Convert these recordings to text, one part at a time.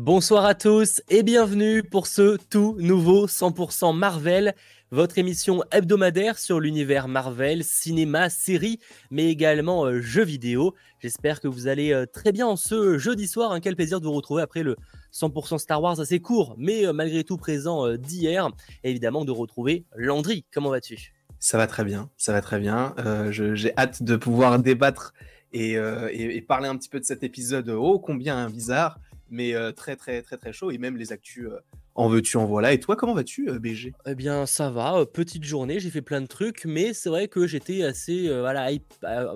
Bonsoir à tous et bienvenue pour ce tout nouveau 100% Marvel, votre émission hebdomadaire sur l'univers Marvel, cinéma, séries, mais également euh, jeux vidéo. J'espère que vous allez euh, très bien en ce jeudi soir. Un quel plaisir de vous retrouver après le 100% Star Wars assez court, mais euh, malgré tout présent d'hier. Et évidemment de retrouver Landry. Comment vas-tu? Ça va très bien, ça va très bien. J'ai hâte de pouvoir débattre et, parler un petit peu de cet épisode ô combien bizarre mais très très très très chaud. Et même les actus en veux-tu, en voilà. Et toi, comment vas-tu, euh, BG Eh bien, ça va. Euh, petite journée, j'ai fait plein de trucs, mais c'est vrai que j'étais assez euh, voilà,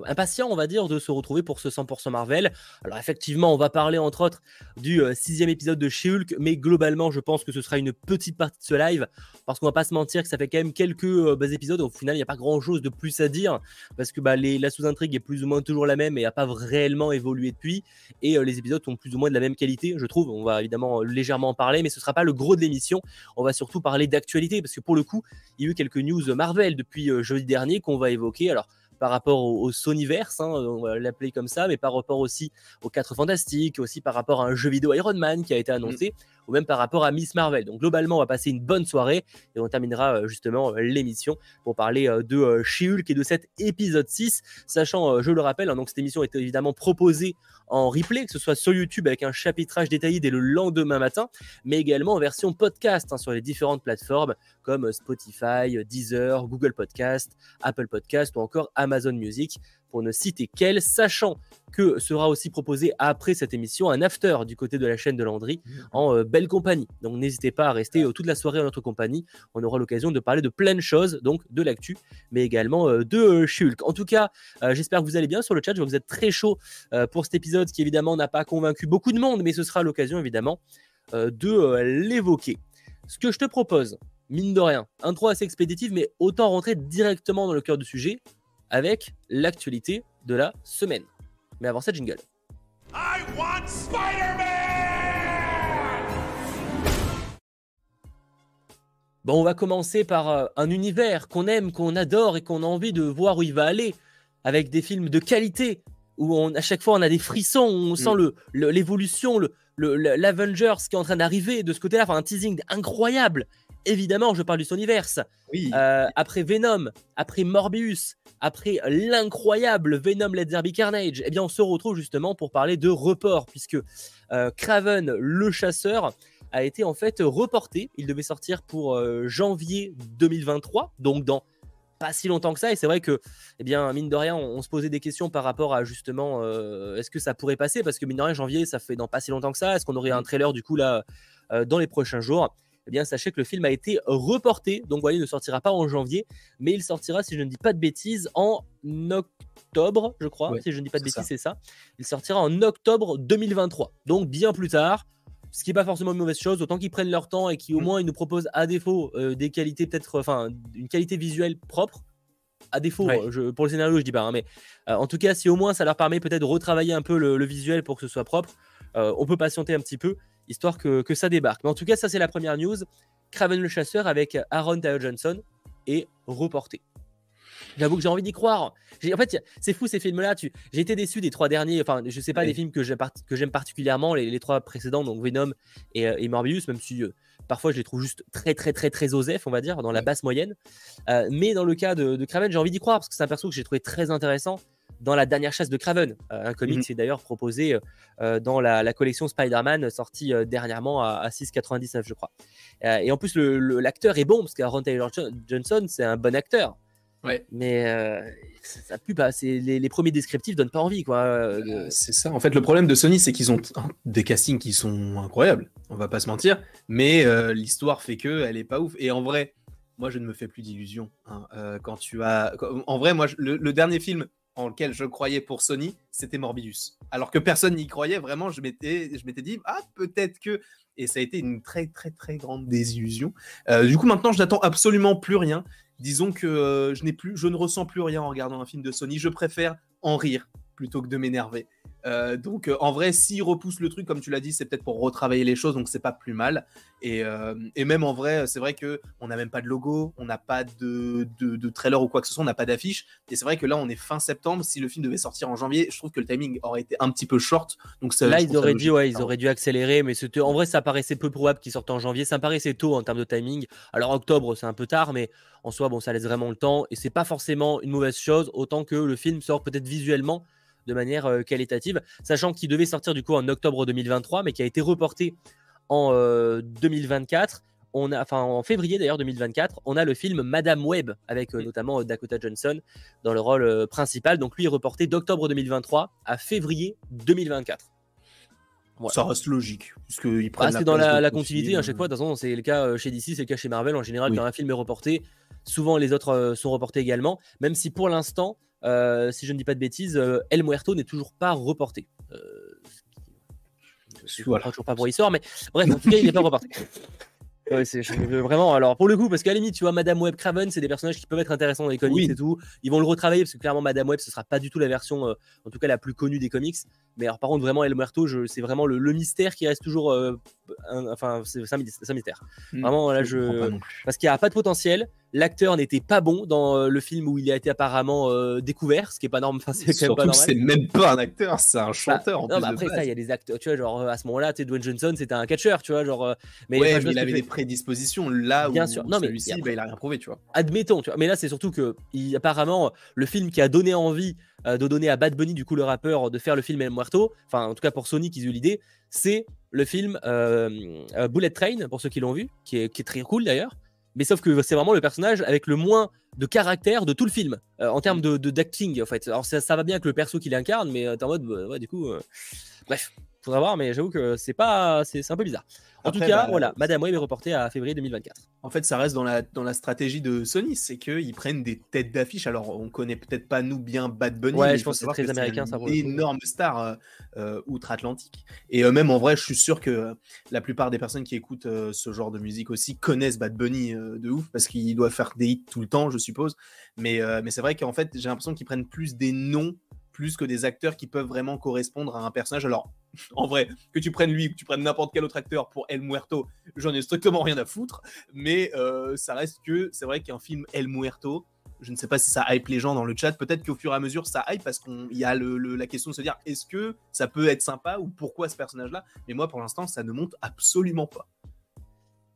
impatient, on va dire, de se retrouver pour ce 100% Marvel. Alors, effectivement, on va parler entre autres du sixième épisode de She-Hulk, mais globalement, je pense que ce sera une petite partie de ce live, parce qu'on va pas se mentir que ça fait quand même quelques épisodes. Au final, il n'y a pas grand-chose de plus à dire, parce que bah, les, la sous-intrigue est plus ou moins toujours la même et n'a pas réellement évolué depuis. Et les épisodes sont plus ou moins de la même qualité, je trouve. On va évidemment légèrement en parler, mais ce sera pas le gros de l'émission. On va surtout parler d'actualité parce que pour le coup, il y a eu quelques news Marvel depuis euh, jeudi dernier qu'on va évoquer. Alors, par rapport au, Sonyverse, hein, on va l'appeler comme ça, mais par rapport aussi aux 4 Fantastiques, aussi par rapport à un jeu vidéo Iron Man qui a été annoncé, mm. Ou même par rapport à Miss Marvel. Donc globalement, on va passer une bonne soirée et on terminera euh, justement euh, l'émission pour parler de She-Hulk et de cet épisode 6, sachant, je le rappelle, hein, donc cette émission est évidemment proposée en replay, que ce soit sur YouTube avec un chapitrage détaillé dès le lendemain matin, mais également en version podcast hein, sur les différentes plateformes comme Spotify, Deezer, Google Podcast, Apple Podcast ou encore Amazon Music pour ne citer qu'elle, sachant que sera aussi proposé après cette émission un after du côté de la chaîne de Landry mmh. en euh, belle compagnie. Donc n'hésitez pas à rester euh, toute la soirée en notre compagnie. On aura l'occasion de parler de plein de choses, donc de l'actu, mais également euh, de Shulk. En tout cas, j'espère que vous allez bien sur le chat. Je vois que vous êtes très chaud pour cet épisode qui évidemment n'a pas convaincu beaucoup de monde, mais ce sera l'occasion évidemment de l'évoquer. Ce que je te propose, mine de rien, intro assez expéditive, mais autant rentrer directement dans le cœur du sujet avec l'actualité de la semaine. Mais avant ça, jingle. Bon, on va commencer par euh, un univers qu'on aime, qu'on adore et qu'on a envie de voir où il va aller, avec des films de qualité, où on, à chaque fois on a des frissons, où on sent mm. l'évolution, le, l'Avengers qui est en train d'arriver de ce côté-là, enfin un teasing incroyable. Évidemment, je parle du Sonyverse. Oui. Euh, après Venom, après Morbius, après l'incroyable Venom Let There Be Carnage, eh bien, on se retrouve justement pour parler de report, puisque euh, Craven, le chasseur, a été en fait reporté. Il devait sortir pour euh, janvier 2023, donc dans pas si longtemps que ça. Et c'est vrai que, eh bien, mine de rien, on, se posait des questions par rapport à justement, euh, est-ce que ça pourrait passer? Parce que mine de rien, janvier, ça fait dans pas si longtemps que ça. Est-ce qu'on aurait un trailer du coup là dans les prochains jours? Eh bien sachez que le film a été reporté. Donc voilà, il ne sortira pas en janvier, mais il sortira, si je ne dis pas de bêtises, en octobre, je crois. si je ne dis pas de bêtises, c'est ça. Il sortira en octobre 2023. Donc bien plus tard. Ce qui n'est pas forcément une mauvaise chose, autant qu'ils prennent leur temps et qu'ils au mm. moins ils nous proposent à défaut euh, des qualités peut-être, enfin une qualité visuelle propre, à défaut, pour le scénario, je dis pas, hein, mais euh, en tout cas, si au moins ça leur permet peut-être de retravailler un peu le, visuel pour que ce soit propre, euh, on peut patienter un petit peu histoire que, ça débarque. Mais en tout cas, ça c'est la première news. Craven le chasseur avec Aaron Taylor Johnson est reporté. J'avoue que j'ai envie d'y croire. En fait, c'est fou ces films-là. Tu... J'ai été déçu des trois derniers. Enfin, je sais pas des films que j'aime particulièrement, les, trois précédents, donc Venom et, euh, Morbius, même si euh, parfois je les trouve juste très, très, très, très osef, on va dire, dans la basse moyenne. Euh, mais dans le cas de, de Craven, j'ai envie d'y croire parce que c'est un perso que j'ai trouvé très intéressant dans la dernière chasse de Craven, euh, un comic qui mhm. est d'ailleurs proposé euh, dans la, collection Spider-Man sortie euh, dernièrement à, 6,99 je crois. et en plus l'acteur est bon parce qu'Aaron Taylor Johnson c'est un bon acteur. Ouais. Mais ça, pue pas. Les, les, premiers descriptifs donnent pas envie, quoi. c'est ça. En fait, le problème de Sony, c'est qu'ils ont des castings qui sont incroyables. On va pas se mentir. Mais l'histoire fait que elle est pas ouf. Et en vrai, moi, je ne me fais plus d'illusions. Hein. quand tu as, en vrai, moi, le, dernier film en lequel je croyais pour Sony, c'était Morbius. Alors que personne n'y croyait, vraiment, je m'étais, je m'étais dit, ah, peut-être que. Et ça a été une très, très, très grande désillusion. Euh, du coup, maintenant, je n'attends absolument plus rien. Disons que euh, je, n'ai plus, je ne ressens plus rien en regardant un film de Sony. Je préfère en rire plutôt que de m'énerver. Euh, donc en vrai, s'il repousse le truc, comme tu l'as dit, c'est peut-être pour retravailler les choses, donc c'est pas plus mal. Et, et, même en vrai, c'est vrai que on n'a même pas de logo, on n'a pas de, de, trailer ou quoi que ce soit, on n'a pas d'affiche. Et c'est vrai que là, on est fin septembre. Si le film devait sortir en janvier, je trouve que le timing aurait été un petit peu short. Donc là, ils auraient ouais, ils auraient dû accélérer, mais en vrai, ça paraissait peu probable qu'il sorte en janvier. Ça me paraissait tôt en termes de timing. Alors octobre, c'est un peu tard, mais en soi, bon, ça laisse vraiment le temps. Et c'est pas forcément une mauvaise chose, autant que le film sort peut-être visuellement de manière euh, qualitative, sachant qu'il devait sortir du coup en octobre 2023, mais qui a été reporté en 2024. Euh, on a, enfin en février d'ailleurs 2024, on a le film Madame Web avec euh, notamment Dakota Johnson dans le rôle principal. Donc lui est reporté d'octobre 2023 à février 2024. Ça reste logique. Puisque ah, c'est dans la, continuité, à chaque fois, de toute façon, c'est le cas chez DC, c'est le cas chez Marvel. En général, quand un film est reporté, souvent les autres sont reportés également. Même si pour l'instant, euh, si je ne dis pas de bêtises, euh, El Muerto n'est toujours pas reporté. Euh, je ne voilà. toujours pas pour l'histoire, mais bref, en tout cas, il n'est pas reporté. Ouais, c'est vraiment. Alors, pour le coup, parce qu'à la limite, tu vois, Madame Web, Craven, c'est des personnages qui peuvent être intéressants dans les comics et tout. Ils vont le retravailler parce que clairement, Madame Web, ce sera pas du tout la version, en tout cas, la plus connue des comics. Mais alors, par contre, vraiment, El Muerto, c'est vraiment le, mystère qui reste toujours. enfin, c'est un, mystère. Hmm. vraiment, là, je. Parce qu'il n'y a pas de potentiel l'acteur n'était pas bon dans euh, le film où il a été apparemment euh, découvert, ce qui est pas normal. c'est c'est même pas un acteur, c'est un bah, chanteur. en non, mais après ça, il y a des acteurs, tu vois, genre à ce moment-là, tu Dwayne Johnson, c'était un catcheur, tu vois, genre. Euh, mais, ouais, mais il avait des prédispositions là Bien où sûr. Non, mais celui-ci, bah, il a rien prouvé, tu vois. Admettons, tu vois. Mais là, c'est surtout que il, apparemment le film qui a donné envie de donner à Bad Bunny, du coup le rappeur, de faire le film El Muerto, enfin en tout cas pour Sony qui a eu l'idée, c'est le film Bullet Train pour ceux qui l'ont vu, qui est, qui est très cool d'ailleurs mais sauf que c'est vraiment le personnage avec le moins de caractère de tout le film euh, en termes de d'acting en fait. Alors ça, ça, va bien avec le perso qu'il incarne, mais euh, t'es en mode bah, ouais, du coup, euh, bref, faudra voir, mais j'avoue que c'est pas, c'est un peu bizarre. En tout cas, bah, voilà, Madame Web est reportée à février 2024. En fait, ça reste dans la, dans la stratégie de Sony, c'est qu'ils prennent des têtes d'affiche. Alors, on connaît peut-être pas nous bien Bad Bunny, ouais, je pense que c'est très américain, ça. Énorme star euh, euh, outre-Atlantique. Et euh, même en vrai, je suis sûr que la plupart des personnes qui écoutent ce genre de musique aussi connaissent Bad Bunny de ouf parce qu'il doit faire des hits tout le temps, je suppose. Mais, mais c'est vrai qu'en fait, j'ai l'impression qu'ils prennent plus des noms plus que des acteurs qui peuvent vraiment correspondre à un personnage. Alors, en vrai, que tu prennes lui, que tu prennes n'importe quel autre acteur pour El Muerto, j'en ai strictement rien à foutre. Mais euh, ça reste que c'est vrai qu'un film El Muerto, je ne sais pas si ça hype les gens dans le chat. Peut-être qu'au fur et à mesure, ça hype parce qu'il y a la question de se dire est-ce que ça peut être sympa ou pourquoi ce personnage-là? Mais moi, pour l'instant, ça ne monte absolument pas.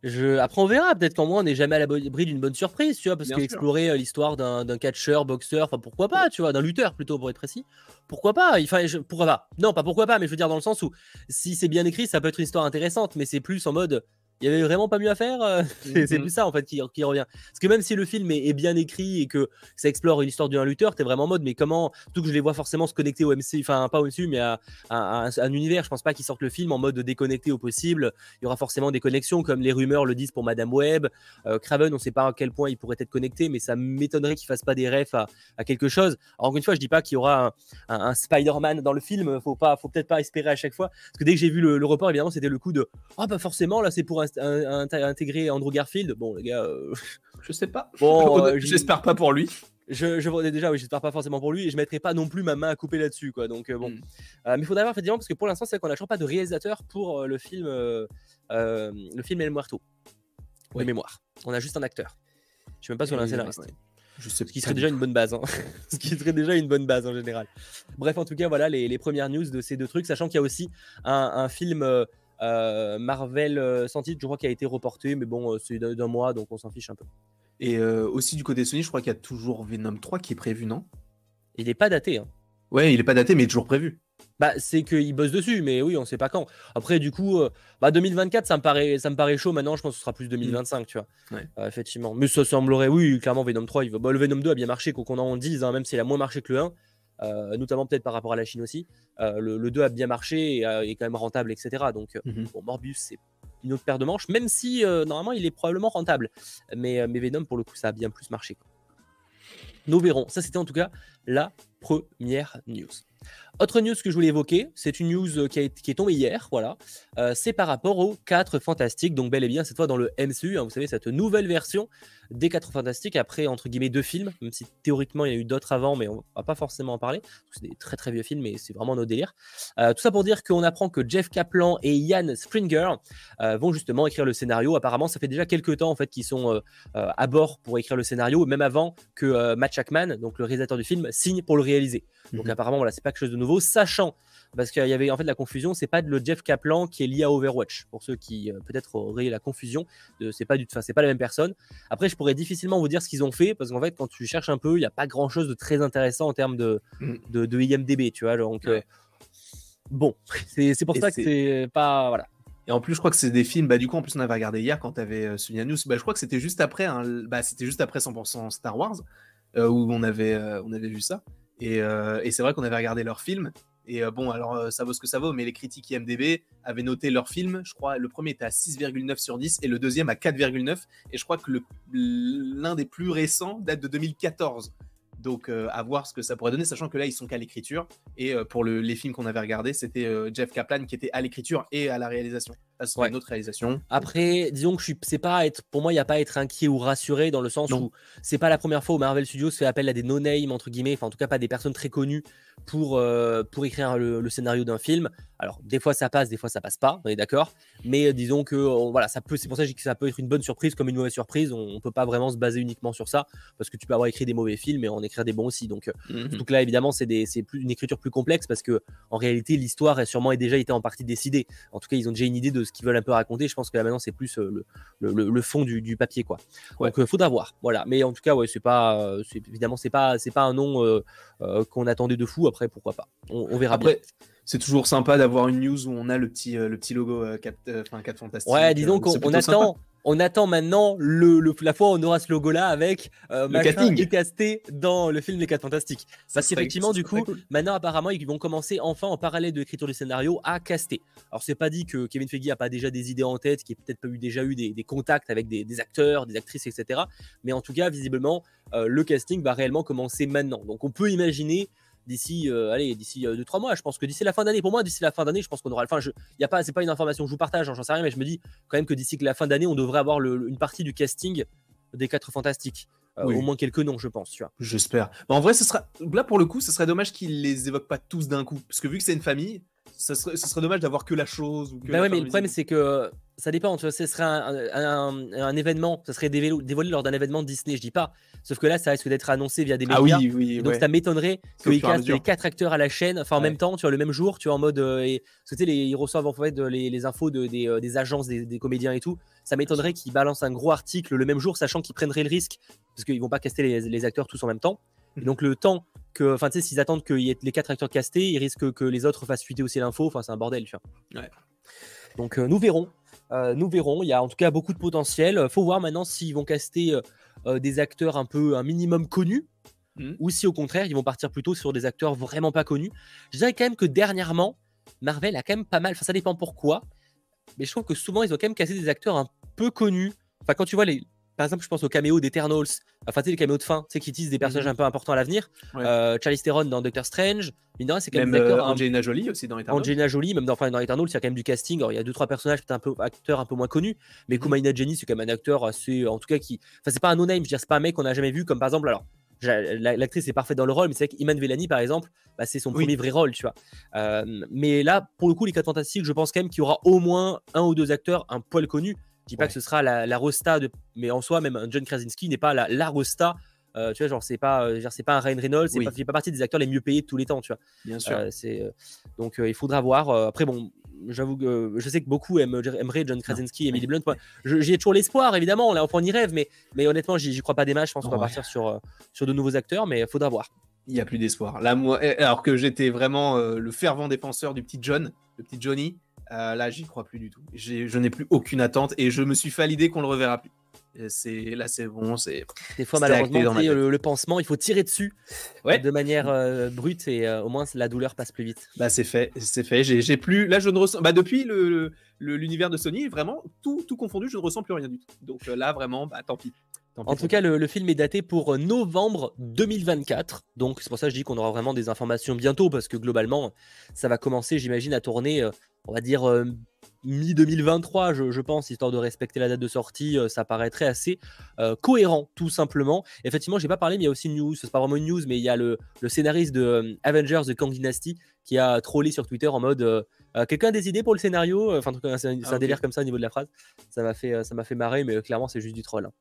Après, on verra. Peut-être qu'en moins, on n'est jamais à l'abri d'une bonne surprise, tu vois, parce qu'explorer euh, l'histoire d'un catcheur, boxeur, enfin pourquoi pas, tu vois, d'un lutteur plutôt pour être précis. Pourquoi pas? Enfin, Pourquoi pas? Non, pas pourquoi pas, mais je veux dire dans le sens où si c'est bien écrit, ça peut être une histoire intéressante, mais c'est plus en mode il y avait vraiment pas mieux à faire. Euh, c'est plus ça en fait qui, revient. Parce que même si le film est, bien écrit et que ça explore une histoire d'un lutteur, t'es vraiment en mode mais comment Tout que je les vois forcément se connecter au MC, enfin pas au MCU mais à, un univers. Je pense pas qu'ils sortent le film en mode déconnecté au possible. Il y aura forcément des connexions comme les rumeurs le disent pour Madame Web. Euh, Craven, on sait pas à quel point il pourrait être connecté, mais ça m'étonnerait qu'il fasse pas des refs à, quelque chose. Alors, encore une fois, je dis pas qu'il y aura un, Spider-Man dans le film. Faut pas, faut peut-être pas espérer à chaque fois. Parce que dès que j'ai vu le, report, évidemment, c'était le coup de ah oh, bah forcément là c'est pour un intégrer Andrew Garfield. Bon, les gars, euh, je sais pas. Bon, euh, j'espère pas pour lui. Je, je déjà, oui, j'espère pas forcément pour lui et je mettrai pas non plus ma main à couper là-dessus, quoi. Donc euh, bon, mm. mais il faudrait voir effectivement parce que pour l'instant, c'est qu'on a toujours pas de réalisateur pour le film, le film El Muerto de mémoire. On a juste un acteur. Je sais même pas si on a un scénariste. Je sais ce qui serait déjà une bonne base. Hein. ce qui serait déjà une bonne base en général. Bref, en tout cas, voilà les, les premières news de ces deux trucs, sachant qu'il y a aussi un, un film euh, Marvel euh, sans titre, je crois qu'il a été reporté, mais bon, euh, c'est d'un mois, donc on s'en fiche un peu. Et aussi du côté Sony, je crois qu'il y a toujours Venom 3 qui est prévu, non? Il n'est pas daté. Hein. Ouais, il est pas daté, mais toujours prévu. Bah, c'est qu'il bosse dessus, mais oui, on sait pas quand. Après, du coup, bah 2024, ça me paraît, ça me paraît chaud. Maintenant, je pense que ce sera plus 2025, tu vois. effectivement. Mais ça semblerait, oui, clairement, Venom 3, il va... Bah, le Venom 2 a bien marché, qu'on en dise, hein, même s'il a moins marché que le 1. Euh, notamment peut-être par rapport à la Chine aussi. Euh, le, 2 a bien marché et euh, est quand même rentable, etc. Donc, mhm. Morbius, c'est une autre paire de manches, même si normalement il est probablement rentable. Mais, mais, Venom, pour le coup, ça a bien plus marché. Nous verrons. Ça, c'était en tout cas la première news. Autre news que je voulais évoquer, c'est une news qui, est tombée hier, voilà. C'est par rapport aux 4 Fantastiques, donc bel et bien cette fois dans le MCU, hein, vous savez, cette nouvelle version des 4 Fantastiques, après entre guillemets deux films, même si théoriquement il y a eu d'autres avant, mais on va pas forcément en parler, c'est des très très vieux films, mais c'est vraiment nos délires. Euh, tout ça pour dire qu'on apprend que Jeff Kaplan et Ian Springer vont justement écrire le scénario. Apparemment, ça fait déjà quelques temps en fait qu'ils sont à bord pour écrire le scénario, même avant que Matt Shackman, donc le réalisateur du film, signe pour le réaliser. Donc mmh apparemment, voilà, c'est pas quelque chose de nouveau, sachant parce qu'il y avait en fait la confusion, c'est pas le Jeff Kaplan qui est lié à Overwatch. Pour ceux qui euh, peut-être auraient la confusion, c'est pas du, c'est pas la même personne. Après, je pourrais difficilement vous dire ce qu'ils ont fait parce qu'en fait, quand tu cherches un peu, il n'y a pas grand-chose de très intéressant en termes de, mmh. de, IMDb, tu vois. Donc euh, bon, c'est pour ça que c'est pas voilà. Et en plus, je crois que c'est des films. Bah, du coup, en plus, on avait regardé hier quand tu avais euh, News. Bah, je crois que c'était juste après. bah, c'était juste après 100% Star Wars où on avait, on avait vu ça. Et, et c'est vrai qu'on avait regardé leur film et euh, bon, alors euh, ça vaut ce que ça vaut, mais les critiques IMDB avaient noté leur film. Je crois le premier était à 6,9 sur 10 et le deuxième à 4,9. Et je crois que l'un des plus récents date de 2014. Donc euh, à voir ce que ça pourrait donner, sachant que là ils sont qu'à l'écriture. Et pour les films qu'on avait regardés, c'était Jeff Kaplan qui était à l'écriture et à la réalisation. Ça serait une autre réalisation. Après, disons que je suis, c'est pas être, pour moi, il n'y a pas à être inquiet ou rassuré dans le sens où c'est pas la première fois où Marvel Studios fait appel à des no-name entre guillemets, enfin en tout cas pas des personnes très connues pour, euh, pour écrire le, scénario d'un film. Alors, des fois ça passe, des fois ça passe pas, on est d'accord. Mais euh, disons que voilà, ça peut, c'est pour ça que ça peut être une bonne surprise comme une mauvaise surprise. On, ne peut pas vraiment se baser uniquement sur ça parce que tu peux avoir écrit des mauvais films et en écrire des bons aussi. Donc, euh, mmh là, évidemment, c'est, c'est plus une écriture plus complexe parce que en réalité, l'histoire a sûrement déjà été en partie décidée. En tout cas, ils ont déjà une idée de ce qu'ils veulent un peu raconter. Je pense que là maintenant, c'est plus le, le, fond du, du, papier, quoi. Donc, il faudra voir. Voilà. Mais en tout cas, ouais, c'est pas, évidemment, c'est pas, c'est pas un nom qu'on attendait de fou. Après, pourquoi pas On, verra après c'est toujours sympa d'avoir une news où on a le petit, euh, le petit logo 4, euh, euh, Fantastique. Ouais, disons qu'on attend, on attend maintenant le, la fois où on aura ce logo-là avec le casting casté dans le film Les 4 Fantastiques. Parce qu'effectivement, du coup, maintenant, apparemment, ils vont commencer enfin en parallèle de l'écriture du scénario à caster. Alors, c'est pas dit que Kevin Feige a pas déjà des idées en tête, qu'il ait peut-être pas eu, déjà eu des, contacts avec des, des, acteurs, des actrices, etc. Mais en tout cas, visiblement, le casting va réellement commencer maintenant. Donc, on peut imaginer d'ici euh, allez d'ici 2 euh, trois mois. Je pense que d'ici la fin d'année. Pour moi d'ici la fin d'année je pense qu'on aura enfin il y a pas c'est pas une information que je vous partage hein, j'en sais rien mais je me dis quand même que d'ici la fin d'année on devrait avoir une partie du casting des quatre fantastiques. Euh, au moins quelques noms je pense tu vois. J'espère. En vrai ce sera là pour le coup ce serait dommage qu'ils les évoquent pas tous d'un coup parce que vu que c'est une famille ce serait, dommage d'avoir que la chose. Ou bah ouais, mais le problème, c'est que ça dépend. Tu vois, ce serait un, événement, ça serait dévoilé, lors d'un événement Disney, je dis pas. Sauf que là, ça risque d'être annoncé via des médias. Ah oui, oui, donc ça m'étonnerait qu'ils castent les quatre acteurs à la chaîne, enfin en même temps, tu vois, le même jour, tu vois, en mode. Euh, et, tu sais, les, ils reçoivent en fait les, les infos de, des, euh, des, agences, des, comédiens et tout. Ça m'étonnerait qu'ils balancent un gros article le même jour, sachant qu'ils prendraient le risque, parce qu'ils vont pas caster les, les acteurs tous en même temps. Et donc le temps que, enfin, tu sais, s'ils attendent qu'il y ait les quatre acteurs castés, ils risquent que les autres fassent fuiter aussi l'info. Enfin, c'est un bordel, tu vois. Donc euh, nous verrons. Euh, nous verrons. Il y a en tout cas beaucoup de potentiel. Faut voir maintenant s'ils vont caster euh, des acteurs un peu, un minimum connus. Hmm. Ou si au contraire ils vont partir plutôt sur des acteurs vraiment pas connus. Je dirais quand même que dernièrement, Marvel a quand même pas mal. Enfin, ça dépend pourquoi. Mais je trouve que souvent ils ont quand même cassé des acteurs un peu connus. Enfin, quand tu vois les, par exemple, je pense au caméo d'Eternals, enfin, tu sais, les caméos de fin, tu sais, qui utilisent des personnages mhm. un peu importants à l'avenir. Euh, Charlie Theron dans Doctor Strange. c'est quand même, même euh, Angelina Jolie aussi dans Eternals. Angelina Jolie, même dans, enfin, dans Eternals, il y a quand même du casting. Alors, il y a deux, trois personnages, peut-être un peu acteurs un peu moins connus. Mais mm Jenny, c'est quand même un acteur assez. En tout cas, qui. Enfin, c'est pas un no-name, je veux dire, c'est pas un mec qu'on a jamais vu, comme par exemple, alors. L'actrice est parfaite dans le rôle, mais c'est vrai qu'Iman Vellani, par exemple, bah, c'est son premier vrai rôle, tu vois. Euh, mais là, pour le coup, les 4 fantastiques, je pense quand même qu'il y aura au moins un ou deux acteurs un poil connus. Je dis pas que ce sera la, la Rosta, de, mais en soi, même John Krasinski n'est pas la, la Rosta. Euh, tu vois, genre, c'est pas, euh, c'est pas un Ryan Reynolds, c'est pas, fait pas partie des acteurs les mieux payés de tous les temps, tu vois. Bien sûr. Euh, c'est, donc, il faudra voir. après, bon, j'avoue que je sais que beaucoup aimeraient John Krasinski et Emily Blunt. J'ai toujours l'espoir, évidemment, là, on y rêve, mais, mais honnêtement, j'y crois pas des matchs. Je pense qu'on va partir sur, sur de nouveaux acteurs, mais il faudra voir. Il n'y a plus d'espoir. Là, moi, eh, alors que j'étais vraiment le fervent défenseur du petit John, le petit Johnny. Euh, là, j'y crois plus du tout. Je n'ai plus aucune attente et je me suis fait à l'idée qu'on le reverra plus. C'est là, c'est bon. C'est des fois malheureusement le, pansement, il faut tirer dessus de manière euh, brute et euh, au moins la douleur passe plus vite. Bah c'est fait, c'est fait. J'ai plus là, je ne ressens. Bah depuis le l'univers de Sony, vraiment tout tout confondu, je ne ressens plus rien du tout. Donc là, vraiment, bah tant pis. En tout cas, le, film est daté pour novembre 2024. Donc, c'est pour ça que je dis qu'on aura vraiment des informations bientôt, parce que globalement, ça va commencer, j'imagine, à tourner, euh, on va dire, euh, mi-2023, je, pense, histoire de respecter la date de sortie. Euh, ça paraîtrait assez cohérent, tout simplement. Effectivement, j'ai pas parlé, mais il y a aussi une news. C'est pas vraiment une news, mais il y a le, le scénariste de Avengers The Kang Dynasty qui a trollé sur Twitter en mode euh, quelqu'un a des idées pour le scénario Enfin, c'est un, ah, délire comme ça au niveau de la phrase. Ça m'a fait, ça m'a fait marrer, mais clairement, c'est juste du troll. Hein.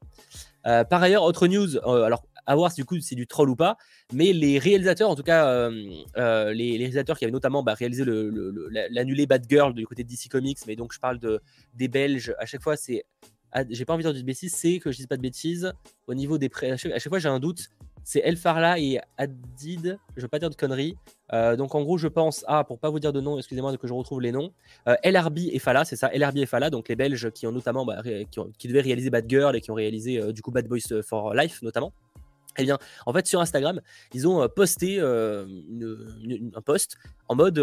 Euh, par ailleurs, autre news. Euh, alors, à voir si du coup c'est du troll ou pas, mais les réalisateurs, en tout cas, les, réalisateurs qui avaient notamment bah, réalisé l'annulé Bad Girl du côté de DC Comics, mais donc je parle de des Belges. À chaque fois, c'est j'ai pas envie de dire de bêtises, c'est que je dis pas de bêtises. Au niveau des prêts, à chaque fois j'ai un doute c'est El Farla et Adid, je veux pas dire de conneries. Euh, donc en gros, je pense, ah, pour pas vous dire de nom, excusez-moi que je retrouve les noms, euh, LRB et Fala, c'est ça, LRB et Fala, donc les Belges qui ont notamment, bah, qui, devaient réaliser Bad Girl et qui ont réalisé euh, du coup Bad Boys for Life notamment. Eh bien, en fait, sur Instagram, ils ont posté un post en mode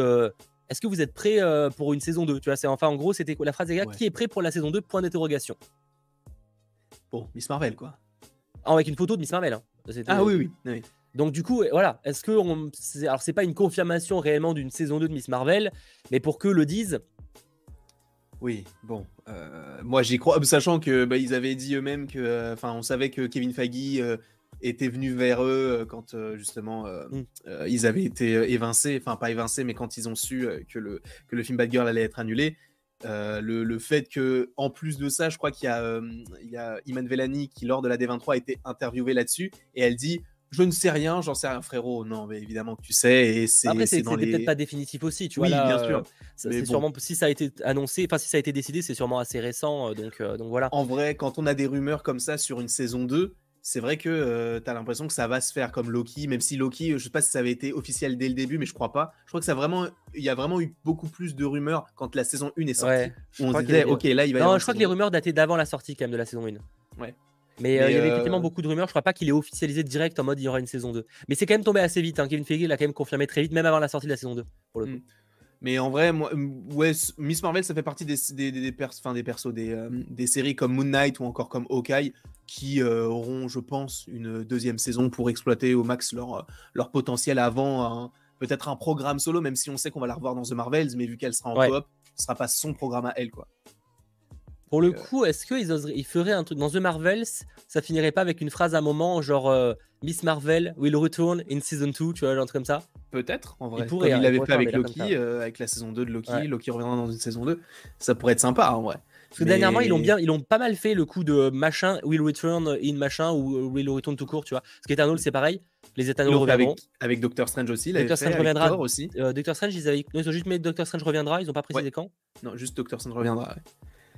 Est-ce que vous êtes prêts pour une saison 2 Tu vois, c'est enfin en gros, c'était la phrase exacte Qui est prêt pour la saison 2 Point d'interrogation. Bon, Miss Marvel, quoi. Ah, avec une photo de Miss Marvel. Hein. Ah oui, oui, Donc du coup, voilà, est-ce que on... alors c'est pas une confirmation réellement d'une saison 2 de Miss Marvel, mais pour que le disent. Oui, bon, euh, moi j'y crois, sachant que bah, ils avaient dit eux-mêmes que, euh, enfin, on savait que Kevin Feige euh, était venu vers eux quand justement mm. ils avaient été évincés, enfin pas évincés, mais quand ils ont su que le que le film Bad Girl allait être annulé. Le, fait que, en plus de ça, je crois qu'il y, a, il y a Iman Velani qui, lors de la D23, a été interviewée là-dessus et elle dit je ne sais rien, j'en sais rien, frérot. Non, mais évidemment que tu sais. Et c'est, Après, c'est, peut-être pas définitif aussi, tu vois. Oui, bien sûr. c'est sûrement, si ça a été annoncé, enfin, si ça a été décidé, c'est sûrement assez récent. Donc, donc voilà. En vrai, quand on a des rumeurs comme ça sur une saison 2, c'est vrai que tu as l'impression que ça va se faire comme Loki, même si Loki, je sais pas si ça avait été officiel dès le début, mais je crois pas. Je crois que ça vraiment, il y a vraiment eu beaucoup plus de rumeurs quand la saison 1 est sortie. on se disait, ok, là il va. Non, je crois que les rumeurs dataient d'avant la sortie quand même de la saison 1. Ouais. Mais, il y avait effectivement beaucoup de rumeurs. Je crois pas qu'il est officialisé direct en mode il y aura une saison 2. Mais c'est quand même tombé assez vite. Hein. Kevin Feige l'a quand même confirmé très vite, même avant la sortie de la saison 2. Pour le coup. Mm. Mais en vrai, moi, ouais, Miss Marvel, ça fait partie des, des, des, des persos, des, des séries comme Moon Knight ou encore comme Hawkeye, qui euh, auront, je pense, une deuxième saison pour exploiter au max leur, euh, leur potentiel avant peut-être un programme solo, même si on sait qu'on va la revoir dans The Marvels, mais vu qu'elle sera en coop, ce sera pas son programme à elle, quoi. Pour le euh, coup, est-ce qu'ils ils feraient un truc dans The Marvels Ça finirait pas avec une phrase à un moment, genre Miss Marvel will return in season 2, tu vois, un truc comme ça? Peut-être, en vrai. Il Comme il l'avait fait avec Loki, avec la saison 2 de Loki, Loki reviendra dans une saison 2. Ça pourrait être sympa, en vrai. Parce que dernièrement, ils ont bien, ils ont pas mal fait le coup de machin, will return in machin ou will return tout court, tu vois. Parce qu'Eternal, c'est pareil. Les Eternals reviendront. Avec, avec, Doctor Strange aussi. Doctor Strange reviendra aussi. Euh, Doctor Strange, ils, avaient... ils ont juste mis Doctor Strange reviendra, ils ont pas précisé quand. Non, juste Doctor Strange reviendra.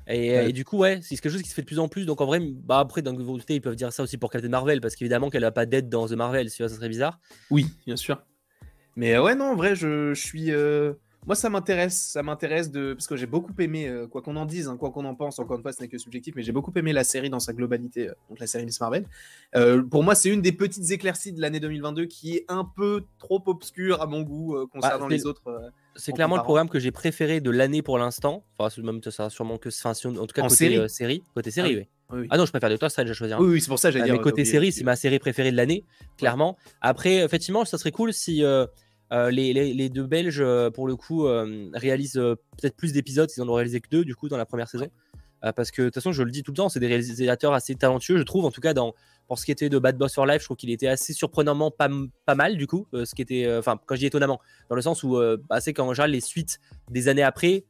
Et, du coup, ouais, c'est quelque chose qui se fait de plus en plus. Donc en vrai, bah après, d'un côté, ils peuvent dire ça aussi pour Captain Marvel, parce qu'évidemment qu'elle a pas d'aide dans The Marvel, ça serait bizarre. Oui, bien sûr. Mais ouais, non, en vrai, je, je suis. Euh, moi, ça m'intéresse, ça m'intéresse de parce que j'ai beaucoup aimé, euh, quoi qu'on en dise, hein, quoi qu'on en pense. Encore une fois, ce n'est que subjectif, mais j'ai beaucoup aimé la série dans sa globalité, euh, donc la série Miss Marvel. Euh, pour moi, c'est une des petites éclaircies de l'année 2022 qui est un peu trop obscure à mon goût concernant bah, les autres. c'est clairement le programme que j'ai préféré de l'année pour l'instant. Enfin, même ça sera sûrement que, enfin, en tout cas en côté série, série, côté série, ah, oui. Ah non, je préfère de toi, ça déjà choisir. Oui, oui c'est pour ça que j'ai dit. Mais côté série, c'est ma série préférée de l'année, clairement. Après, effectivement, ça serait cool si euh, les, deux Belges, euh, pour le coup, euh, réalisent peut-être plus d'épisodes. Ils en ont réalisé que deux, du coup, dans la première saison. parce que, de toute façon, je le dis tout le temps, c'est des réalisateurs assez talentueux, je trouve. En tout cas, dans, pour ce qui était de Bad Boss for Life, je trouve qu'il était assez surprenamment pas, mal, du coup. ce qui était, enfin, quand je dis étonnamment, dans le sens où, bah, c'est qu'en général, les suites des années après,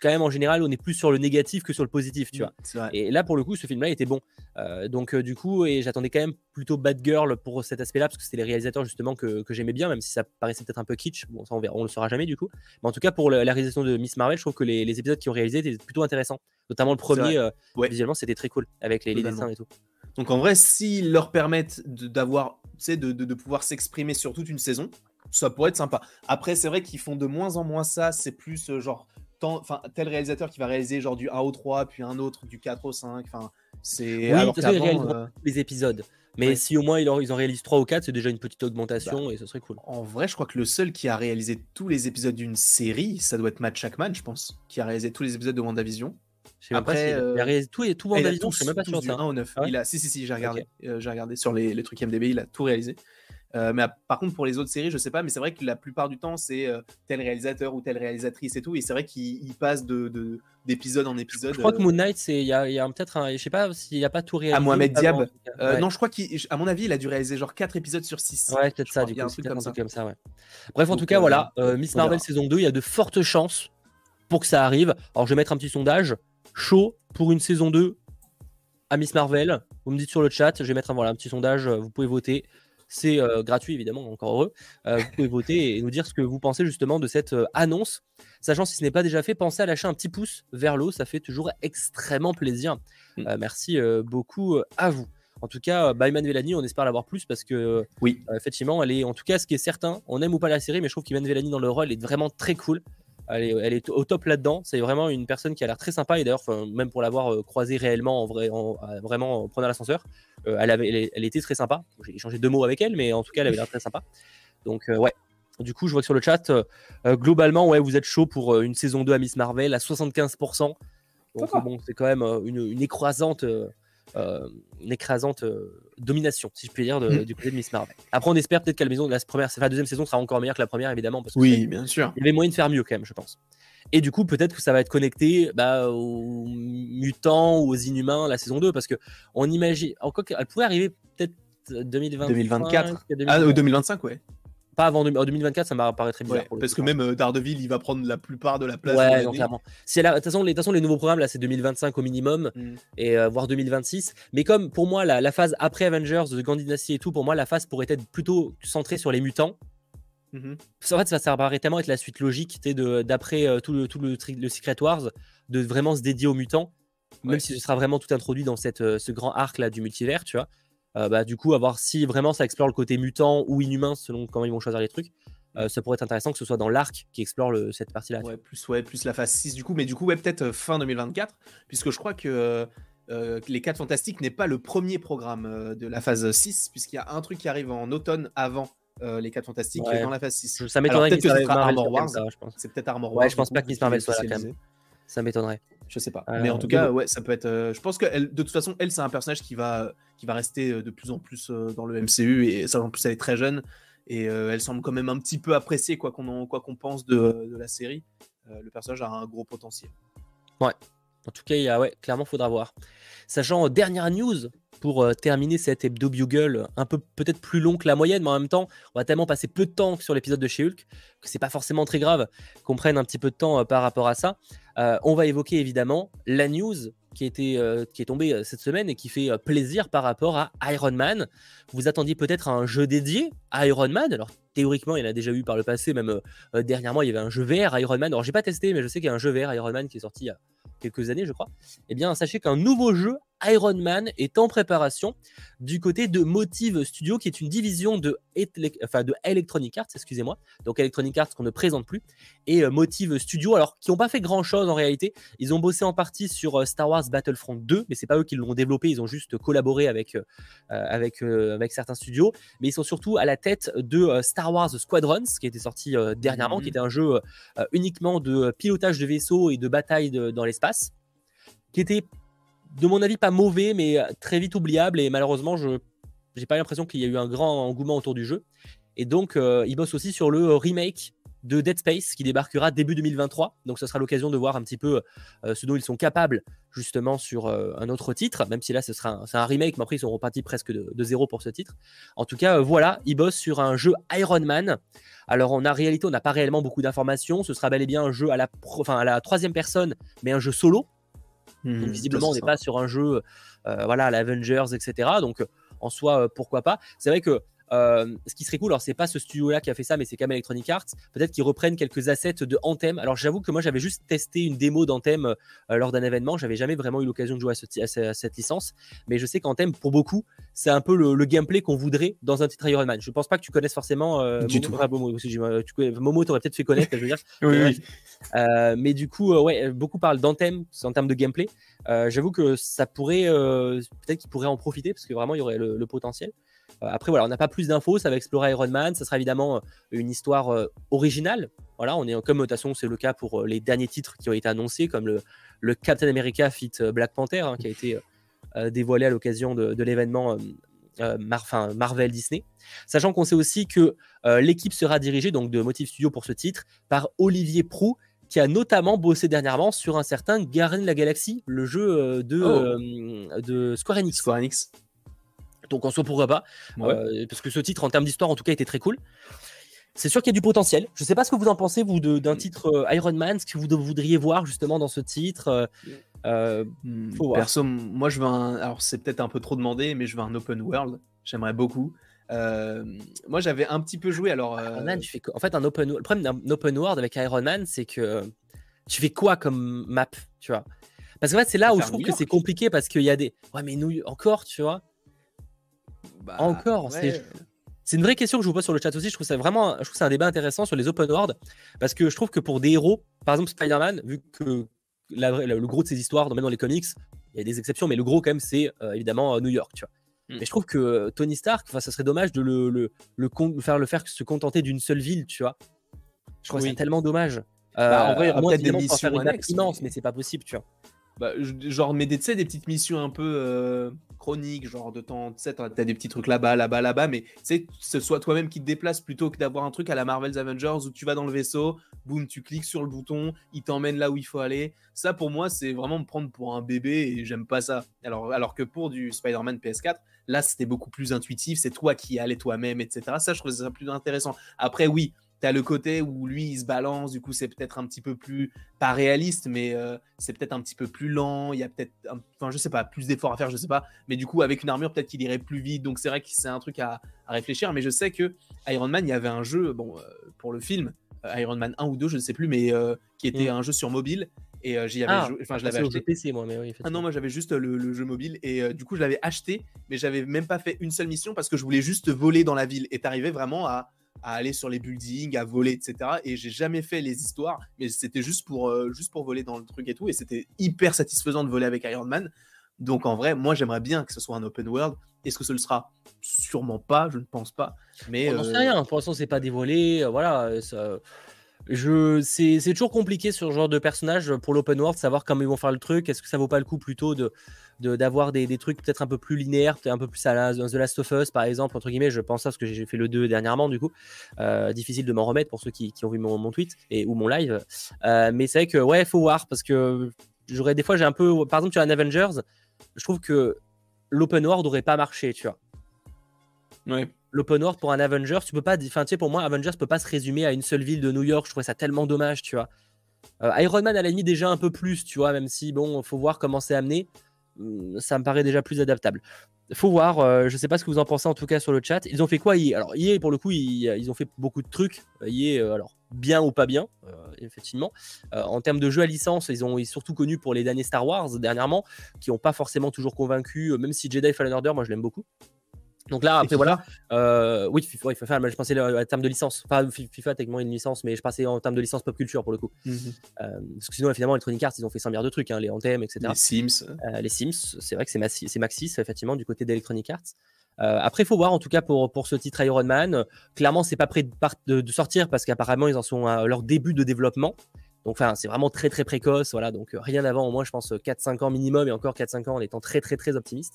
quand même en général on est plus sur le négatif que sur le positif tu vois. Et là pour le coup ce film là était bon. Euh, donc euh, du coup et j'attendais quand même plutôt Bad Girl pour cet aspect là parce que c'était les réalisateurs justement que, j'aimais bien même si ça paraissait peut-être un peu kitsch. Bon ça on verra on le saura jamais du coup. Mais en tout cas pour la, réalisation de Miss Marvel je trouve que les, épisodes qui ont réalisé étaient plutôt intéressants. Notamment le premier euh, visuellement c'était très cool avec les, dessins et tout. Donc en vrai s'ils leur permettent d'avoir de, de, de pouvoir s'exprimer sur toute une saison ça pourrait être sympa. Après, c'est vrai qu'ils font de moins en moins ça. C'est plus genre enfin tel réalisateur qui va réaliser genre du 1 au 3 puis un autre du 4 au 5 enfin c'est oui, euh, les épisodes mais si au moins ils en, ils en réalisent 3 ou 4 c'est déjà une petite augmentation bah, et ce serait cool en vrai je crois que le seul qui a réalisé tous les épisodes d'une série ça doit être Matt Shackman je pense qui a réalisé tous les épisodes de WandaVision Je sais Après, pas a- il a euh, réalisé tout tout WandaVision, je suis même pas sûr du ça. 1 au 9. Ah ouais il a, si, si, si, j'ai regardé. Ok. Euh, j'ai regardé sur les, les trucs IMDb, il a tout réalisé. Euh, mais à- par contre, pour les autres séries, je sais pas, mais c'est vrai que la plupart du temps, c'est euh, tel réalisateur ou telle réalisatrice et tout. Et c'est vrai qu'il il passe de, de- d'épisode en épisode. Je crois que euh, Moon Knight, c'est il y a, il y a peut-être un, je sais pas s'il n'y a pas tout réalisé. Mohamed ou pas, Diab. Ouais. Non, je crois qu'à mon avis, il a dû réaliser genre 4 épisodes sur 6. Ouais, peut-être ça, du coup. un truc comme un truc ça. comme ça, ouais. Bref, en Donc, tout cas, voilà, Miss Marvel saison 2, il y a de fortes chances pour que ça arrive. Alors, je vais mettre un petit sondage chaud pour une saison 2 à Miss Marvel. Vous me dites sur le chat, je vais mettre un, voilà, un petit sondage, vous pouvez voter. C'est euh, gratuit, évidemment, encore heureux. Euh, vous pouvez voter et nous dire ce que vous pensez justement de cette euh, annonce. Sachant si ce n'est pas déjà fait, pensez à lâcher un petit pouce vers le haut, ça fait toujours extrêmement plaisir. Mm. Merci beaucoup à vous. En tout cas, Bayman Vellani, on espère l'avoir plus parce que Oui. effectivement, elle est, en tout cas, ce qui est certain, on aime ou pas la série, mais je trouve qu'Iman Vellani dans le rôle est vraiment très cool. Elle est, elle est au top là-dedans. C'est vraiment une personne qui a l'air très sympa. Et d'ailleurs, même pour l'avoir euh, croisée réellement, en vrai, en- vraiment en prenant l'ascenseur, euh, elle, avait, elle, est- elle était très sympa. J'ai échangé deux mots avec elle, mais en tout cas, elle avait l'air très sympa. Donc, euh, ouais. Du coup, je vois que sur le chat, globalement, ouais, vous êtes chaud pour une saison 2 à Miss Marvel à 75%. Donc, bon, c'est quand même une, une écrasante, une écrasante euh, domination, si je puis dire, de- Mm. du côté de Miss Marvel. Après, on espère peut-être que la, maison, la, première, la deuxième saison sera encore meilleure que la première, évidemment. Parce que Oui, bien sûr. il y avait moyen de faire mieux quand même, je pense. Et du coup, peut-être que ça va être connecté bah, aux mutants ou aux inhumains la saison 2, parce que on imagine. Encore qu'elle pourrait arriver peut-être 2025, 2024. 2025. Ah, euh, 2025, ouais. Pas avant deux- en 2024, ça m'apparaîtrait bizarre. Ouais, parce coup. que même euh, Daredevil, il va prendre la plupart de la place. de Ouais, non, clairement. De toute façon, les, façon, nouveaux programmes, là, c'est 2025 au minimum, Mm. et euh, voire 2026. Mais comme pour moi, la, la phase après Avengers, de Gandhi Dynasty et tout, pour moi, la phase pourrait être plutôt centrée sur les mutants. Mhm. En fait, ça, ça paraît tellement être la suite logique d'après euh, tout, le, tout le, le Secret Wars, de vraiment se dédier aux mutants, même Ouais. si ce sera vraiment tout introduit dans cette, euh, ce grand arc là du multivers, tu vois. Euh, bah, du coup, à voir si vraiment ça explore le côté mutant ou inhumain selon comment ils vont choisir les trucs. euh, ça pourrait être intéressant que ce soit dans l'arc qui explore le- cette partie-là. Ouais, plus, ouais, plus la phase 6 du coup, mais du coup, ouais, peut-être euh, fin 2024, puisque je crois que euh, les 4 Fantastiques n'est pas le premier programme de la phase 6, puisqu'il y a un truc qui arrive en automne avant euh, les 4 Fantastiques Ouais. dans la phase 6. vois. Ça m'étonnerait que ce Armor soit comme Wars. ça, je pense. C'est peut-être Armor Ouais, Wars. je pense pas que Miss Marvel soit là, quand officialisé. Ça m'étonnerait. Je sais pas. Euh, mais en tout cas, bon. ouais, ça peut être. euh, je pense que elle- de toute façon, elle, c'est un personnage qui va, qui va rester euh, de plus en plus dans le MCU et ça, en plus, elle est très jeune et euh, elle semble quand même un petit peu appréciée, quoi qu'on pense de, de la série. Le personnage a un gros potentiel. En tout cas, il y a, ouais, clairement, faudra voir. Sachant, dernière news pour euh, terminer cet hebdo bugle un peu peut-être plus long que la moyenne, mais en même temps, on va tellement passer peu de temps sur l'épisode de chez Hulk que c'est pas forcément très grave qu'on prenne un petit peu de temps euh, par rapport à ça. Euh, on va évoquer évidemment la news qui, euh, qui est tombée cette semaine et qui fait plaisir par rapport à Iron Man. Vous attendiez peut-être un jeu dédié à Iron Man? Alors, théoriquement, il y en a déjà eu par le passé, même euh, dernièrement, il y avait un jeu VR Iron Man. Alors, j'ai pas testé, mais je sais qu'il y a un jeu VR Iron Man qui est sorti il y a quelques années, je crois. Eh bien, sachez qu'un nouveau jeu Iron Man est en préparation du côté de Motive Studio, qui est une division de, enfin, de Electronic Arts, excusez-moi. Donc Electronic Arts qu'on ne présente plus, et euh, Motive Studio, alors qui n'ont pas fait grand-chose en réalité. Ils ont bossé en partie sur euh, Star Wars Battlefront 2, mais c'est pas eux qui l'ont développé, ils ont juste collaboré avec, euh, avec, avec certains studios. Mais ils sont surtout à la tête de euh, Star Wars Squadrons, qui était sorti euh, dernièrement, Mhm. qui était un jeu euh, uniquement de pilotage de vaisseaux et de bataille de- dans l'espace, qui était de mon avis pas mauvais, mais euh, très vite oubliable. Et malheureusement, je j'ai pas l'impression qu'il y a eu un grand engouement autour du jeu. Et donc, euh, ils bossent aussi sur le euh, remake de Dead Space qui débarquera début 2023. Donc, ce sera l'occasion de voir un petit peu euh, ce dont ils sont capables justement sur euh, un autre titre, même si là, ce sera un, remake, mais après, ils sont repartis presque de, de zéro pour ce titre. En tout cas, euh, voilà, ils bossent sur un jeu Iron Man. Alors, en réalité, on n'a pas réellement beaucoup d'informations. Ce sera bel et bien un jeu à la, pro- enfin, à la troisième personne, mais un jeu solo. Donc, visiblement, on n'est pas sur un jeu voilà, à la Avengers, etc. Donc, en soi, pourquoi pas. C'est vrai que euh, ce qui serait cool, alors c'est pas ce studio-là qui a fait ça, mais c'est quand même Electronic Arts. Peut-être qu'ils reprennent quelques assets de Anthem. Alors j'avoue que moi j'avais juste testé une démo d'Anthem euh, lors d'un événement. J'avais jamais vraiment eu l'occasion de jouer à, ce, à, ce, à, cette licence, mais je sais qu'Anthem, pour beaucoup, c'est un peu le, le, gameplay qu'on voudrait dans un titre Iron Man. Je pense pas que tu connaisses forcément euh, du Momo, tout. Ah, Momo, aussi, tu connais, Momo t'aurais peut-être fait connaître, je veux dire. oui, oui. Mais du coup, ouais, beaucoup parlent d'Anthem en termes de gameplay. J'avoue que ça pourrait, peut-être qu'ils pourraient en profiter parce que vraiment il y aurait le, le potentiel. Après, voilà, on n'a pas plus d'infos. Ça va explorer Iron Man. Ça sera évidemment une histoire originale. Voilà, on est comme de toute façon, c'est le cas pour les derniers titres qui ont été annoncés, comme le, le Captain America fit Black Panther, hein, qui a été dévoilé à l'occasion de, l'événement Marvel Disney. Sachant qu'on sait aussi que l'équipe sera dirigée, donc de Motive Studio pour ce titre, par Olivier Prou, qui a notamment bossé dernièrement sur un certain Garen de la Galaxie, le jeu euh, de, oh. euh, de Square Enix. Square Enix. Donc en soi, pourquoi pas euh, Parce que ce titre, en termes d'histoire, en tout cas, était très cool. C'est sûr qu'il y a du potentiel. Je ne sais pas ce que vous en pensez, vous, d'un mm. titre Iron Man, ce que vous voudriez voir justement dans ce titre. Mm, perso, moi, je veux un. Alors, c'est peut-être un peu trop demandé, mais je veux un open world. J'aimerais beaucoup. Euh, moi, j'avais un petit peu joué. Alors, Man, tu fais En fait, un open... le problème d'un open world avec Iron Man, c'est que tu fais quoi comme map, tu vois? Parce que fait, c'est là où je trouve que c'est compliqué parce qu'il y a des. Ouais, mais nous, encore, tu vois? Bah, Encore, c'est. C'est une vraie question que je vous pose sur le chat aussi. Je trouve ça vraiment, je trouve c'est un débat intéressant sur les open world parce que je trouve que pour des héros, par exemple Spider-Man, vu que le gros de ses histoires, même dans les comics, il y a des exceptions, mais le gros quand même, c'est évidemment New York, tu vois. Mmh. Mais je trouve que Tony Stark, ça serait dommage de le, le, le, faire, le faire se contenter d'une seule ville, tu vois. Je trouve que c'est tellement dommage. Bah, en vrai, il y aura peut-être des missions annexes, immenses, mais, c'est pas possible, tu vois. Bah, genre, mais des, des petites missions un peu euh, chroniques, genre de temps, tu sais, t'as des petits trucs là-bas, là-bas, là-bas, mais sais, ce soit toi-même qui te déplace plutôt que d'avoir un truc à la Marvel's Avengers où tu vas dans le vaisseau, boum, tu cliques sur le bouton, il t'emmène là où il faut aller. Ça, pour moi, c'est vraiment me prendre pour un bébé et j'aime pas ça. Alors, alors que pour du Spider-Man PS4, Là, c'était beaucoup plus intuitif, c'est toi qui allais toi-même, etc. Ça, je trouve ça plus intéressant. Après, oui, tu as le côté où lui, il se balance, du coup, c'est peut-être un petit peu plus, pas réaliste, mais euh, c'est peut-être un petit peu plus lent, il y a peut-être, enfin, je sais pas, plus d'efforts à faire, je sais pas, mais du coup, avec une armure, peut-être qu'il irait plus vite, donc c'est vrai que c'est un truc à, réfléchir, mais je sais que Iron Man, il y avait un jeu, bon, euh, pour le film, euh, Iron Man 1 ou 2, je ne sais plus, mais qui était mm. un jeu sur mobile, et euh, j'y avais ah, enfin je l'avais acheté. PC moi, mais oui, ah non, moi j'avais juste le, jeu mobile. Et euh, du coup je l'avais acheté, mais j'avais même pas fait une seule mission parce que je voulais juste voler dans la ville. Et t'arrivais vraiment à, à, aller sur les buildings, à voler, etc. Et j'ai jamais fait les histoires, mais c'était juste pour euh, juste pour voler dans le truc et tout, et c'était hyper satisfaisant de voler avec Iron Man. Donc en vrai, moi j'aimerais bien que ce soit un open world. Est-ce que ce le sera? Sûrement pas, je ne pense pas. Mais on n'en sait rien. Pour l'instant, c'est pas dévoilé. Voilà. Ça c'est, toujours compliqué sur ce genre de personnage pour l'open world, savoir comment ils vont faire le truc. Est-ce que ça vaut pas le coup plutôt de, d'avoir des, des, trucs peut-être un peu plus linéaires, peut-être un peu plus à la The Last of Us par exemple, entre guillemets. Je pense ça parce que j'ai fait le 2 dernièrement, du coup. Euh, difficile de m'en remettre pour ceux qui, ont vu mon, mon, tweet et, ou mon live. Euh, mais c'est vrai que, ouais, faut voir parce que j'aurais des fois, j'ai un peu. Par exemple, as un Avengers, je trouve que l'open world aurait pas marché, tu vois. Ouais l'open world pour un Avengers, tu peux pas, enfin, tu sais, pour moi, Avengers peut pas se résumer à une seule ville de New York. Je trouvais ça tellement dommage, tu vois. Euh, Iron Man, à la limite, déjà un peu plus, tu vois, même si, bon, faut voir comment c'est amené. Hum, ça me paraît déjà plus adaptable. Faut voir, euh, je sais pas ce que vous en pensez en tout cas sur le chat. Ils ont fait quoi hier Alors, hier, pour le coup, ils, ont fait beaucoup de trucs. Hier, euh, alors, bien ou pas bien, effectivement. en termes de jeux à licence, ils ont surtout connu pour les derniers Star Wars dernièrement, qui n'ont pas forcément toujours convaincu, même si Jedi Fallen Order, moi je l'aime beaucoup. Donc là, après, voilà. Euh, oui, FIFA, il faut faire, je pensais en termes de licence. Pas FIFA, techniquement, une licence, mais je passais en termes de licence pop culture pour le coup. Mhm. Euh, parce que sinon, finalement, Electronic Arts, ils ont fait 100 milliards de trucs, hein, les Anthem, etc. Les Sims. Euh, les Sims, c'est vrai que c'est Maxis, effectivement, du côté d'Electronic Arts. après, il faut voir, en tout cas, pour, pour ce titre Iron Man. clairement, c'est pas prêt de, de, sortir parce qu'apparemment, ils en sont à leur début de développement. Donc, enfin, c'est vraiment très, très précoce. Voilà, donc euh, rien avant, au moins, je pense 4-5 ans minimum et encore 4-5 ans en étant très, très, très optimiste.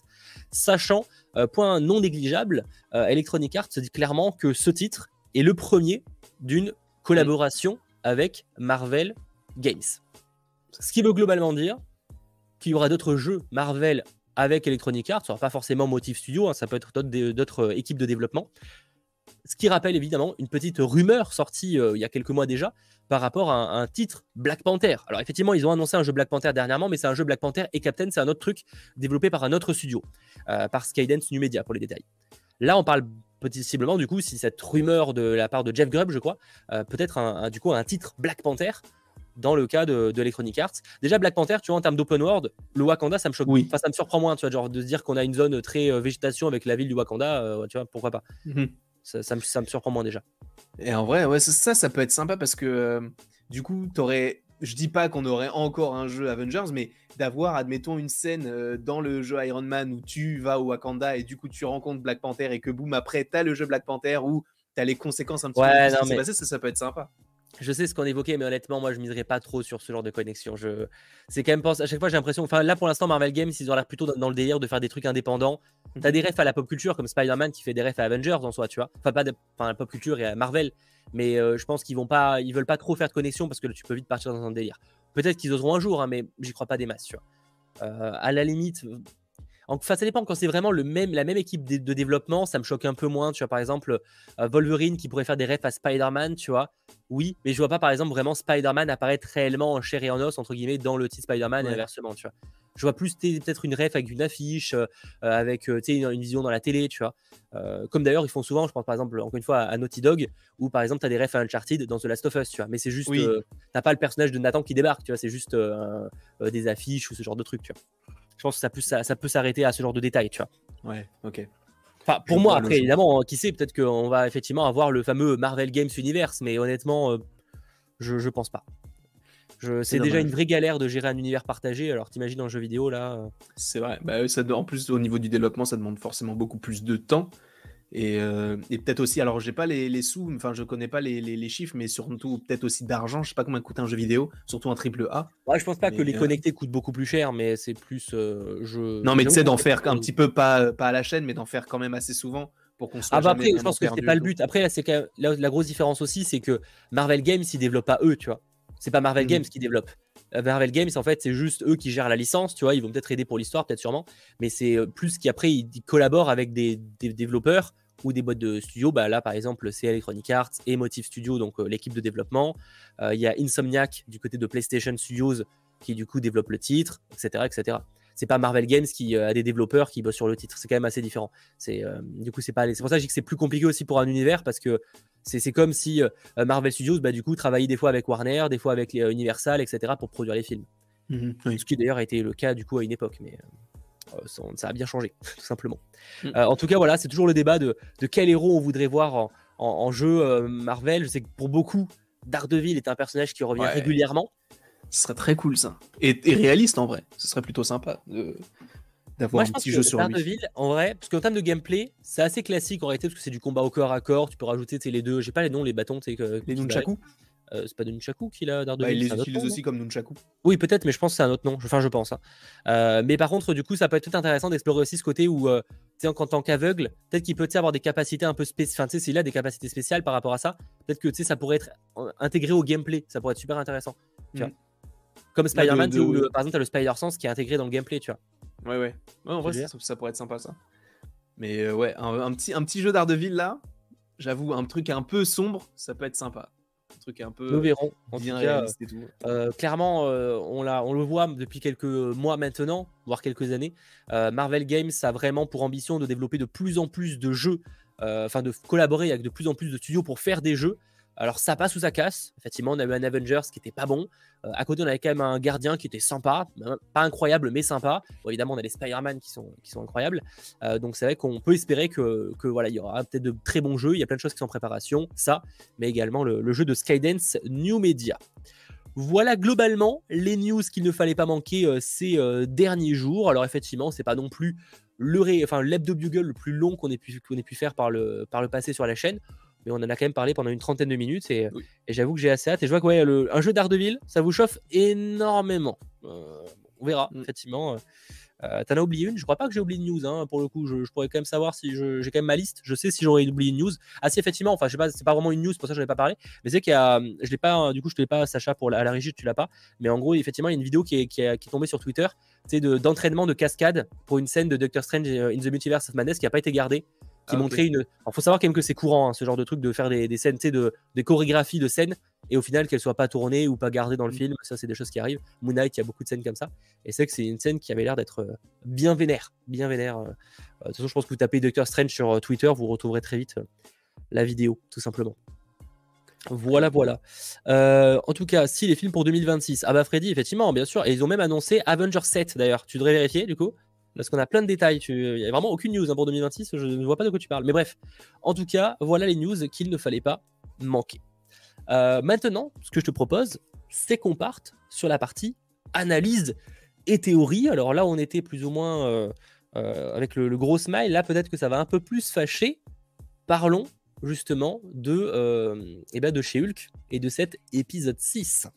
Sachant, euh, point non négligeable, euh, Electronic Arts se dit clairement que ce titre est le premier d'une collaboration avec Marvel Games. Ce qui veut globalement dire qu'il y aura d'autres jeux Marvel avec Electronic Arts, ce pas forcément Motive Studio, hein, ça peut être d'autres équipes de développement. Ce qui rappelle évidemment une petite rumeur sortie il y a quelques mois déjà, par rapport à un, titre Black Panther. Alors effectivement, ils ont annoncé un jeu Black Panther dernièrement, mais c'est un jeu Black Panther et Captain, c'est un autre truc développé par un autre studio, euh, par Skydance New Media pour les détails. Là, on parle possiblement du coup, si cette rumeur de la part de Jeff Grubb, je crois, euh, peut-être un, du coup un titre Black Panther dans le cas de, Electronic Arts. Déjà, Black Panther, tu vois, en termes d'open world, le Wakanda, ça me choque. Oui. Enfin, ça me surprend moins, tu vois, genre de se dire qu'on a une zone très euh, végétation avec la ville du Wakanda, tu vois, pourquoi pas. Ça, me, ça, me, surprend moins déjà. Et en vrai, ouais, ça, ça peut être sympa parce que du coup, tu aurais je dis pas qu'on aurait encore un jeu Avengers, mais d'avoir, admettons, une scène euh, dans le jeu Iron Man où tu vas au Wakanda et du coup tu rencontres Black Panther et que boum, après t'as le jeu Black Panther où t'as les conséquences un petit Ouais, peu de ce qui s'est mais- passé, ça, ça peut être sympa. Je sais ce qu'on évoquait, mais honnêtement, moi, je miserais pas trop sur ce genre de connexion. Je... C'est quand même pense... à chaque fois, j'ai l'impression. Enfin, là, pour l'instant, Marvel Games, ils ont l'air plutôt dans, le délire de faire des trucs indépendants. T'as des refs à la pop culture, comme Spider-Man qui fait des refs à Avengers en soi, tu vois. Enfin, pas de... enfin, à la pop culture et à Marvel, mais euh, je pense qu'ils vont pas, ils veulent pas trop faire de connexion parce que tu peux vite partir dans un délire. Peut-être qu'ils oseront un jour, hein, mais j'y crois pas des masses, tu vois. Euh, à la limite. Enfin, ça dépend quand c'est vraiment le même, la même équipe de, de développement, ça me choque un peu moins. Tu vois, par exemple, euh, Wolverine qui pourrait faire des refs à Spider-Man, tu vois. Oui, mais je vois pas par exemple vraiment Spider-Man apparaître réellement en chair et en os, entre guillemets, dans le titre Spider-Man et inversement, tu vois. Je vois plus peut-être une ref avec une affiche, euh, euh, avec euh, une, une vision dans la télé, tu vois. Comme d'ailleurs ils font souvent, je pense par exemple, encore une fois, à Naughty Dog, où par exemple tu as des refs à Uncharted dans The Last of Us, tu vois. Mais c'est juste, Oui. t'as pas le personnage de Nathan qui débarque, tu vois, c'est juste des affiches ou ce genre de trucs, tu vois. Je pense que ça peut, ça, ça peut s'arrêter à ce genre de détails, tu vois. Ouais, ok. Enfin, pour Je moi, après, évidemment, hein, qui sait, peut-être qu'on va effectivement avoir le fameux Marvel Games Universe, mais honnêtement, euh, je, je pense pas. Je- C'est déjà une vraie galère de gérer un univers partagé, alors t'imagines dans le jeu vidéo là. euh, C'est vrai. Bah, ça, en plus, au niveau du développement, ça demande forcément beaucoup plus de temps. Et, euh, et peut-être aussi, alors j'ai pas les, les sous, enfin je connais pas les, les- les chiffres, mais surtout peut-être aussi d'argent. Je sais pas combien coûte un jeu vidéo, surtout un triple A. Ouais, je pense pas que les euh, connectés coûtent beaucoup plus cher, mais c'est plus. euh, je... Non, mais tu sais, d'en faire un petit peu, pas, pas à la chaîne, mais d'en faire quand même assez souvent pour qu'on soit Ah bah après, je pense que c'était pas le but. Après, là, c'est quand même- la, la grosse différence aussi, c'est que Marvel Games, ils développent pas eux, tu vois. C'est pas Marvel Mhm. Games qui développe. Euh, Marvel Games, en fait, c'est juste eux qui gèrent la licence, tu vois. Ils vont peut-être aider pour l'histoire, peut-être sûrement, mais c'est plus qu'après, ils, ils collaborent avec des, des développeurs ou des boîtes de studio. Bah là, par exemple, c'est Electronic Arts et Motive Studio, donc euh, l'équipe de développement. Euh, Il y a Insomniac du côté de PlayStation Studios qui du coup développe le titre, etc., etc. C'est pas Marvel Games qui euh, a des développeurs qui bossent sur le titre. C'est quand même assez différent. C'est du coup c'est pas. C'est pour ça que je dis que c'est plus compliqué aussi pour un univers parce que c'est comme si Marvel Studios, bah, du coup, travaillait des fois avec Warner, des fois avec les, Universal, etc. pour produire les films. Mhm, oui. Ce qui d'ailleurs a été le cas du coup à une époque, mais ça, ça a bien changé, tout simplement. Mm. Euh, en tout cas, voilà, c'est toujours le débat de, de quel héros on voudrait voir en, en- en jeu euh, Marvel. Je sais que pour beaucoup, Daredevil est un personnage qui revient Ouais. régulièrement. Ce serait très cool ça. Et, et réaliste en vrai. Ce serait plutôt sympa de- d'avoir Moi, un je pense petit que jeu sur lui. Daredevil, en vrai, parce qu'en termes de gameplay, c'est assez classique en réalité, parce que c'est du combat au corps à corps. Tu peux rajouter les deux, j'ai pas les noms, les bâtons, tu sais, que, Les Nunchaku Euh, c'est pas de Nunchaku qu'il a Daredevil. bah, Ils les nom, non aussi comme Nunchaku. Oui, peut-être, mais je pense que c'est un autre nom. Enfin, je pense. hein. Euh, mais par contre, du coup, ça peut être tout intéressant d'explorer aussi ce côté où, euh, en tant qu'aveugle, peut-être qu'il peut avoir des capacités un peu spéciales. Enfin, tu sais, s'il a des capacités spéciales par rapport à ça, peut-être que tu sais, ça pourrait être intégré au gameplay. Ça pourrait être super intéressant. Tu vois. Mm. Comme Spider-Man, de- où le- par exemple, tu as le Spider-Sense qui est intégré dans le gameplay, tu vois. Ouais, ouais. Ouais, en vrai, ça, ça pourrait être sympa ça. Mais ouais, un, un petit, un petit jeu d'Ardeville là, j'avoue, un truc un peu sombre, ça peut être sympa. Un truc un peu Nous verrons. En bien tout cas, et tout. Euh, clairement, euh, on, l'a- on le voit depuis quelques mois maintenant, voire quelques années. Euh, Marvel Games a vraiment pour ambition de développer de plus en plus de jeux, euh, enfin de collaborer avec de plus en plus de studios pour faire des jeux. Alors ça passe ou ça casse. Effectivement, on a eu un Avengers qui était pas bon. Euh, à côté, on avait quand même un gardien qui était sympa, pas incroyable, mais sympa. Évidemment, on a les Spider-Man qui sont, qui sont incroyables. Euh, donc c'est vrai qu'on peut espérer que, que voilà, il y aura peut-être de très bons jeux. Il y a plein de choses qui sont en préparation, ça, mais également le, jeu de Skydance New Media. Voilà globalement les news qu'il ne fallait pas manquer euh, ces derniers jours. Alors effectivement, c'est pas non plus le ré... enfin bugle le plus long qu'on ait pu ait pu faire par le par le passé sur la chaîne, mais on en a quand même parlé pendant une trentaine de minutes et, Oui. et j'avoue que j'ai assez hâte. Et je vois que ouais, le- un jeu d'Ardeville, ça vous chauffe énormément. Euh, on verra Mm. effectivement. Euh, T'en as oublié une? Je crois pas que j'ai oublié une news. hein, pour le coup, je, je pourrais quand même savoir si j'ai quand même ma liste. Je sais si j'aurais oublié une news. Ah si effectivement. Enfin, je sais pas. C'est pas vraiment une news, pour ça je n'en ai pas parlé. Mais c'est qu'il y a, je l'ai pas. Du coup, je te l'ai pas, Sacha, pour la, à la régie, tu l'as pas. Mais en gros, effectivement, il y a une vidéo qui est, qui est, qui est tombée sur Twitter, sais, de- d'entraînement de, cascade pour une scène de Doctor Strange euh, in the Multiverse of Madness qui a pas été gardée. Qui Ah, ok. montrait une. Alors, faut savoir quand même que c'est courant, hein, ce genre de truc, de faire des, des scènes, de, des chorégraphies de scènes, et au final qu'elles soient pas tournées ou pas gardées dans le Mm. film. Ça, c'est des choses qui arrivent. Moon Knight, il y a beaucoup de scènes comme ça. Et c'est que c'est une scène qui avait l'air d'être euh, bien vénère, bien vénère. euh. Euh, De toute façon, je pense que vous tapez Doctor Strange sur Twitter, vous retrouverez très vite la vidéo, tout simplement. Voilà, voilà. Euh, en tout cas, si les films pour 2026. Ah bah Freddy, effectivement, bien sûr. Et ils ont même annoncé Avengers 7 d'ailleurs. Tu devrais vérifier du coup? Parce qu'on a plein de détails. Il n'y a vraiment aucune news hein, pour 2026. Je ne vois pas de quoi tu parles. Mais bref. En tout cas, voilà les news qu'il ne fallait pas manquer. Euh, maintenant, ce que je te propose, c'est qu'on parte sur la partie analyse et théorie. Alors là, on était plus ou moins euh, euh, avec le, gros smile. Là, peut-être que ça va un peu plus fâcher. Parlons justement de, eh ben de chez Hulk et de cet épisode 6.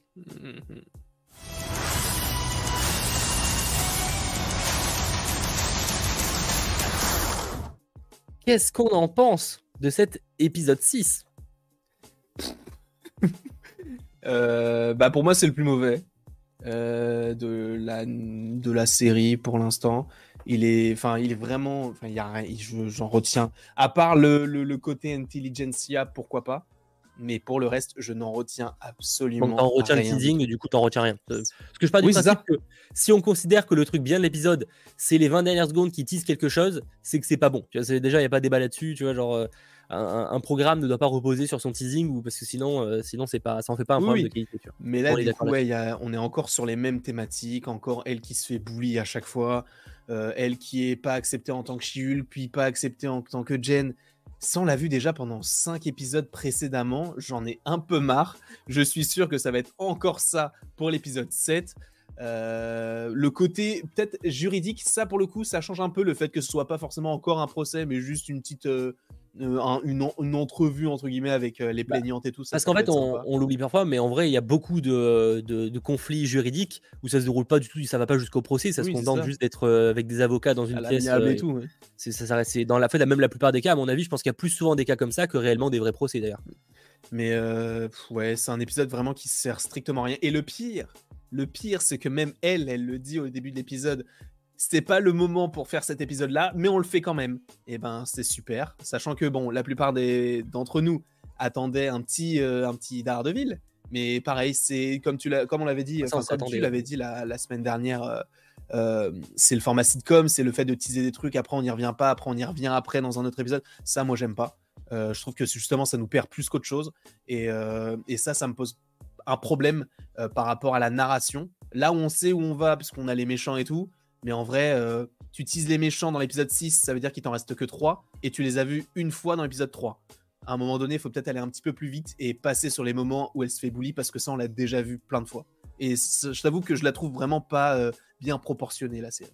Qu'est-ce qu'on en pense de cet épisode 6 euh, bah Pour moi, c'est le plus mauvais euh, de, la, série pour l'instant. Il est, enfin, il est vraiment, enfin, il y a, j'en retiens. À part le, le, côté intelligentsia, pourquoi pas. Mais pour le reste, je n'en retiens absolument rien. t'en retiens le teasing, du coup, t'en retiens rien. Parce que je parle du principe que si on considère que le truc bien de l'épisode, c'est les 20 dernières secondes qui teasent quelque chose, c'est que c'est pas bon. déjà, il n'y a pas de débat là-dessus. Tu vois, genre, euh, un, programme ne doit pas reposer sur son teasing ou parce que sinon, euh, sinon c'est pas, ça en fait pas un problème de qualité. Mais là, du coup, on est encore sur les mêmes thématiques, encore elle qui se fait bully à chaque fois, euh, elle qui est pas acceptée en tant que Shiul, puis pas acceptée en tant que Jen. Ça, on l'a vu déjà pendant 5 épisodes précédemment. J'en ai un peu marre. Je suis sûr que ça va être encore ça pour l'épisode 7. Euh, le côté peut-être juridique, ça pour le coup, ça change un peu le fait que ce soit pas forcément encore un procès, mais juste une petite, euh, une, entrevue entre guillemets avec euh, les bah, plaignantes et tout ça. Parce qu'en fait, on, l'oublie parfois, mais en vrai, il y a beaucoup de, de, conflits juridiques où ça se déroule pas du tout, ça va pas jusqu'au procès, ça se contente juste d'être euh, avec des avocats dans une pièce. et tout. C'est ça, ça dans la fait, même la plupart des cas, à mon avis, je pense qu'il y a plus souvent des cas comme ça que réellement des vrais procès d'ailleurs. Mais ouais, c'est un épisode vraiment qui sert strictement à rien. Et le pire, le pire, c'est que même elle, elle le dit au début de l'épisode, c'était pas le moment pour faire cet épisode-là, mais on le fait quand même. Et eh ben, c'est super, sachant que bon, la plupart d'entre nous attendaient un petit, euh, un petit Daredevil, mais pareil, c'est comme tu comme on l'avait dit, comme tu l'avais dit la, semaine dernière. Euh, euh, c'est le format sitcom, c'est le fait de teaser des trucs, après on n'y revient pas, après on y revient après dans un autre épisode. Ça, moi, j'aime pas. je trouve que justement, ça nous perd plus qu'autre chose. Et, et, ça, ça me pose un problème par rapport à la narration. Là où on sait où on va, puisqu'on a les méchants et tout, mais en vrai, euh, tu utilises les méchants dans l'épisode 6, ça veut dire qu'il t'en reste que 3, et tu les as vus une fois dans l'épisode 3. À un moment donné, il faut peut-être aller un petit peu plus vite et passer sur les moments où elle se fait bully, parce que ça, on l'a déjà vu plein de fois. Et je t'avoue que je la trouve vraiment pas euh, bien proportionnée, la série.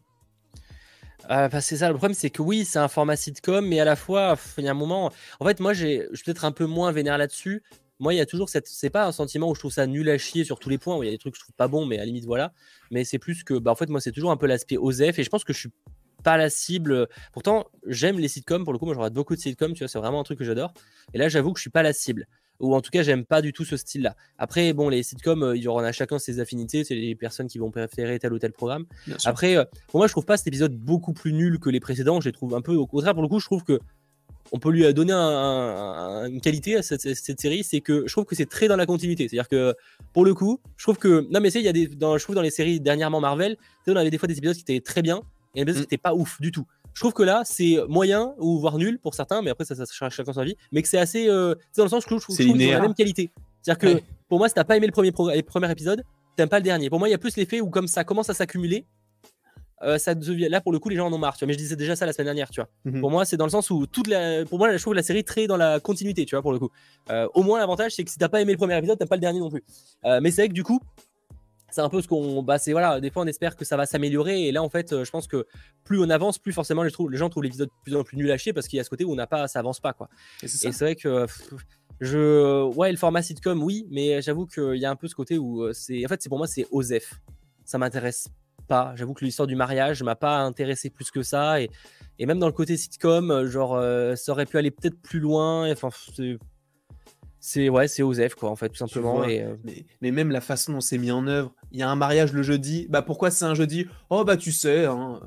Euh, bah, c'est ça, le problème c'est que oui, c'est un format sitcom, mais à la fois, il y a un moment. En fait, moi, je suis peut-être un peu moins vénère là-dessus, moi, il y a toujours cette. C'est pas un sentiment où je trouve ça nul à chier sur tous les points, où il y a des trucs que je trouve pas bons, mais à la limite, voilà. Mais c'est plus que. Bah, en fait, moi, c'est toujours un peu l'aspect OSEF, et je pense que je suis pas la cible. Pourtant, j'aime les sitcoms, pour le coup, moi, j'aurais beaucoup de sitcoms, tu vois, c'est vraiment un truc que j'adore. Et là, j'avoue que je suis pas la cible. Ou en tout cas, j'aime pas du tout ce style-là. Après, bon, les sitcoms, euh, il y en a chacun ses affinités, c'est les personnes qui vont préférer tel ou tel programme. Après, euh, pour moi, je trouve pas cet épisode beaucoup plus nul que les précédents. Je les trouve un peu au contraire, pour le coup, je trouve que on peut lui donner une qualité à cette, série, c'est que je trouve que c'est très dans la continuité. C'est-à-dire que pour le coup, je trouve que non mais il y a des, dans, je trouve dans les séries dernièrement Marvel, on avait des fois des épisodes qui étaient très bien et des épisodes mm. qui n'étaient pas ouf du tout. Je trouve que là, c'est moyen ou voire nul pour certains, mais après ça, ça, chacun sa vie. Mais que c'est assez, euh, dans le sens que je trouve, que c'est la même qualité. C'est-à-dire que pour moi, si t'as pas aimé le premier, premier épisode, t'aimes pas le dernier. Pour moi, il y a plus l'effet où comme ça commence à s'accumuler, euh, ça devient là pour le coup les gens en ont marre tu vois mais je disais déjà ça la semaine dernière tu vois. Mhm. pour moi c'est dans le sens où toute la pour moi je trouve la série très dans la continuité tu vois pour le coup. Euh, au moins l'avantage c'est que si t'as pas aimé le premier épisode t'as pas le dernier non plus. Euh, mais c'est vrai que du coup c'est un peu ce qu'on bah c'est voilà des fois on espère que ça va s'améliorer. Et là en fait je pense que plus on avance plus forcément les, les gens trouvent l'épisode de plus en plus nul à chier parce qu'il y a ce côté où on n'a pas ça avance pas quoi. Et c'est vrai que je ouais le format sitcom oui mais j'avoue qu'il y a un peu ce côté où c'est en fait c'est pour moi c'est OSEF. Ça m'intéresse J'avoue que l'histoire du mariage m'a pas intéressé plus que ça. Et, et même dans le côté sitcom, euh, genre, euh, ça aurait pu aller peut-être plus loin. Enfin, c'est ouais, c'est Osef quoi en fait tout simplement. Et, euh, mais, même la façon dont c'est mis en œuvre, il y a un mariage le jeudi. Bah pourquoi c'est un jeudi? Oh bah tu sais. Hein.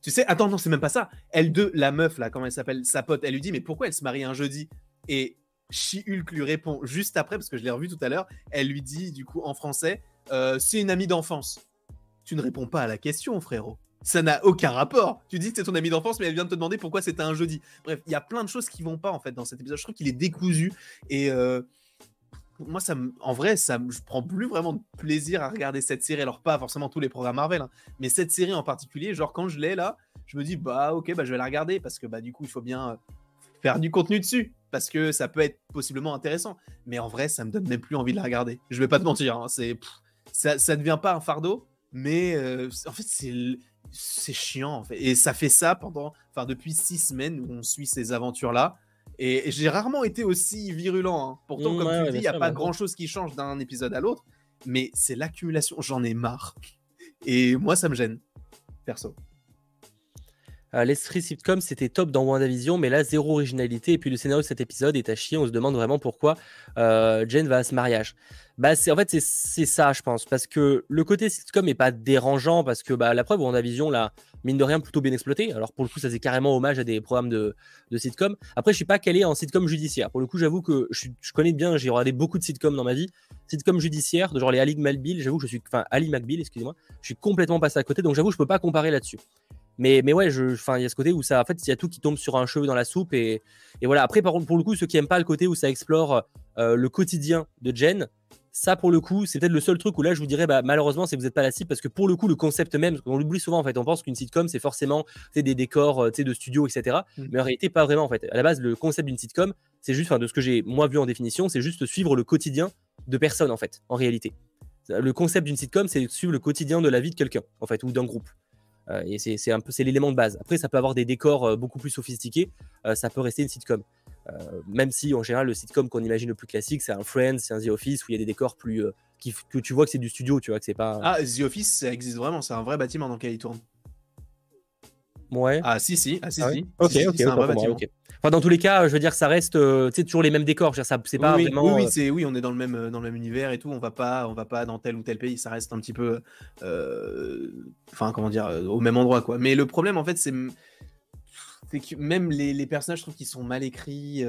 Tu sais, attends, non, c'est même pas ça. Elle de la meuf là, comment elle s'appelle, sa pote, elle lui dit mais pourquoi elle se marie un jeudi? Et She-Hulk lui répond juste après parce que je l'ai revu tout à l'heure. Elle lui dit du coup en français, c'est une amie d'enfance tu ne réponds pas à la question, frérot. Ça n'a aucun rapport. Tu dis que c'est ton ami d'enfance, mais elle vient de te demander pourquoi c'était un jeudi. Bref, il y a plein de choses qui vont pas en fait dans cet épisode. Je trouve qu'il est décousu et euh, moi, ça en vrai, ça je prends plus vraiment de plaisir à regarder cette série. Alors pas forcément tous les programmes Marvel, hein, mais cette série en particulier. Genre quand je l'ai là, je me dis bah ok, bah je vais la regarder parce que bah du coup il faut bien faire du contenu dessus parce que ça peut être possiblement intéressant. Mais en vrai, ça me donne même plus envie de la regarder. Je vais pas te mentir, hein, c'est ça, ça devient pas un fardeau, mais euh, en fait c'est c'est chiant en fait. Et ça fait ça pendant, enfin depuis six semaines où on suit ces aventures là. Et j'ai rarement été aussi virulent. Hein. Pourtant, comme tu dis, il n'y a pas grand chose qui change d'un épisode à l'autre. Mais c'est l'accumulation. J'en ai marre. Et moi, ça me gêne. Perso. Euh, L'esprit sitcom, c'était top dans WandaVision, mais là, zéro originalité. Et puis le scénario de cet épisode est à chier. On se demande vraiment pourquoi euh, Jane va à ce mariage. Bah, en fait, c'est ça, je pense. Parce que le côté sitcom n'est pas dérangeant, parce que bah, la preuve, WandaVision, là, mine de rien, plutôt bien exploité. Alors pour le coup, ça c'est carrément hommage à des programmes de, sitcom. Après, je suis pas calé en sitcom judiciaire. Pour le coup, j'avoue que je, connais bien, j'ai regardé beaucoup de sitcoms dans ma vie. Sitcom judiciaire, de genre les Ali McBeal, j'avoue je suis, enfin Ali McBeal, excusez-moi, je suis complètement passé à côté, donc j'avoue, je peux pas comparer là-dessus. Mais, mais ouais, il y a ce côté où ça, en fait, il y a tout qui tombe sur un cheveu dans la soupe. Et, et voilà. Après, par contre, pour le coup, ceux qui aiment pas le côté où ça explore euh, le quotidien de Jen, ça, pour le coup, c'est peut-être le seul truc où là, je vous dirais, bah, malheureusement, c'est que vous n'êtes pas la cible parce que pour le coup, le concept même, on l'oublie souvent en fait, on pense qu'une sitcom, c'est forcément des décors euh, de studio, etc. Mm. Mais en réalité, pas vraiment en fait. À la base, le concept d'une sitcom, c'est juste, de ce que j'ai moi vu en définition, c'est juste suivre le quotidien de personnes en fait, en réalité. Le concept d'une sitcom, c'est suivre le quotidien de la vie de quelqu'un en fait, ou d'un groupe. Euh, et c'est un peu c'est l'élément de base. Après, ça peut avoir des décors euh, beaucoup plus sophistiqués. Euh, ça peut rester une sitcom. même si en général le sitcom qu'on imagine le plus classique, c'est un Friends, c'est un The Office où il y a des décors plus qui, que tu vois que c'est du studio, tu vois que c'est pas. Ah, The Office, ça existe vraiment. C'est un vrai bâtiment dans lequel il tourne. Ouais. Ah si si, ah si ah si. Ok ok. C'est un vrai bâtiment. Enfin, dans tous les cas, je veux dire, ça reste, euh, toujours les mêmes décors. Ça, c'est pas oui, vraiment. Oui, oui, euh, oui, on est dans le même, euh, dans le même univers et tout. On va pas, on va pas dans tel ou tel pays. Ça reste un petit peu, enfin, comment dire, au même endroit, quoi. Mais le problème, en fait, c'est, que même les, les, personnages, je trouve qu'ils sont mal écrits.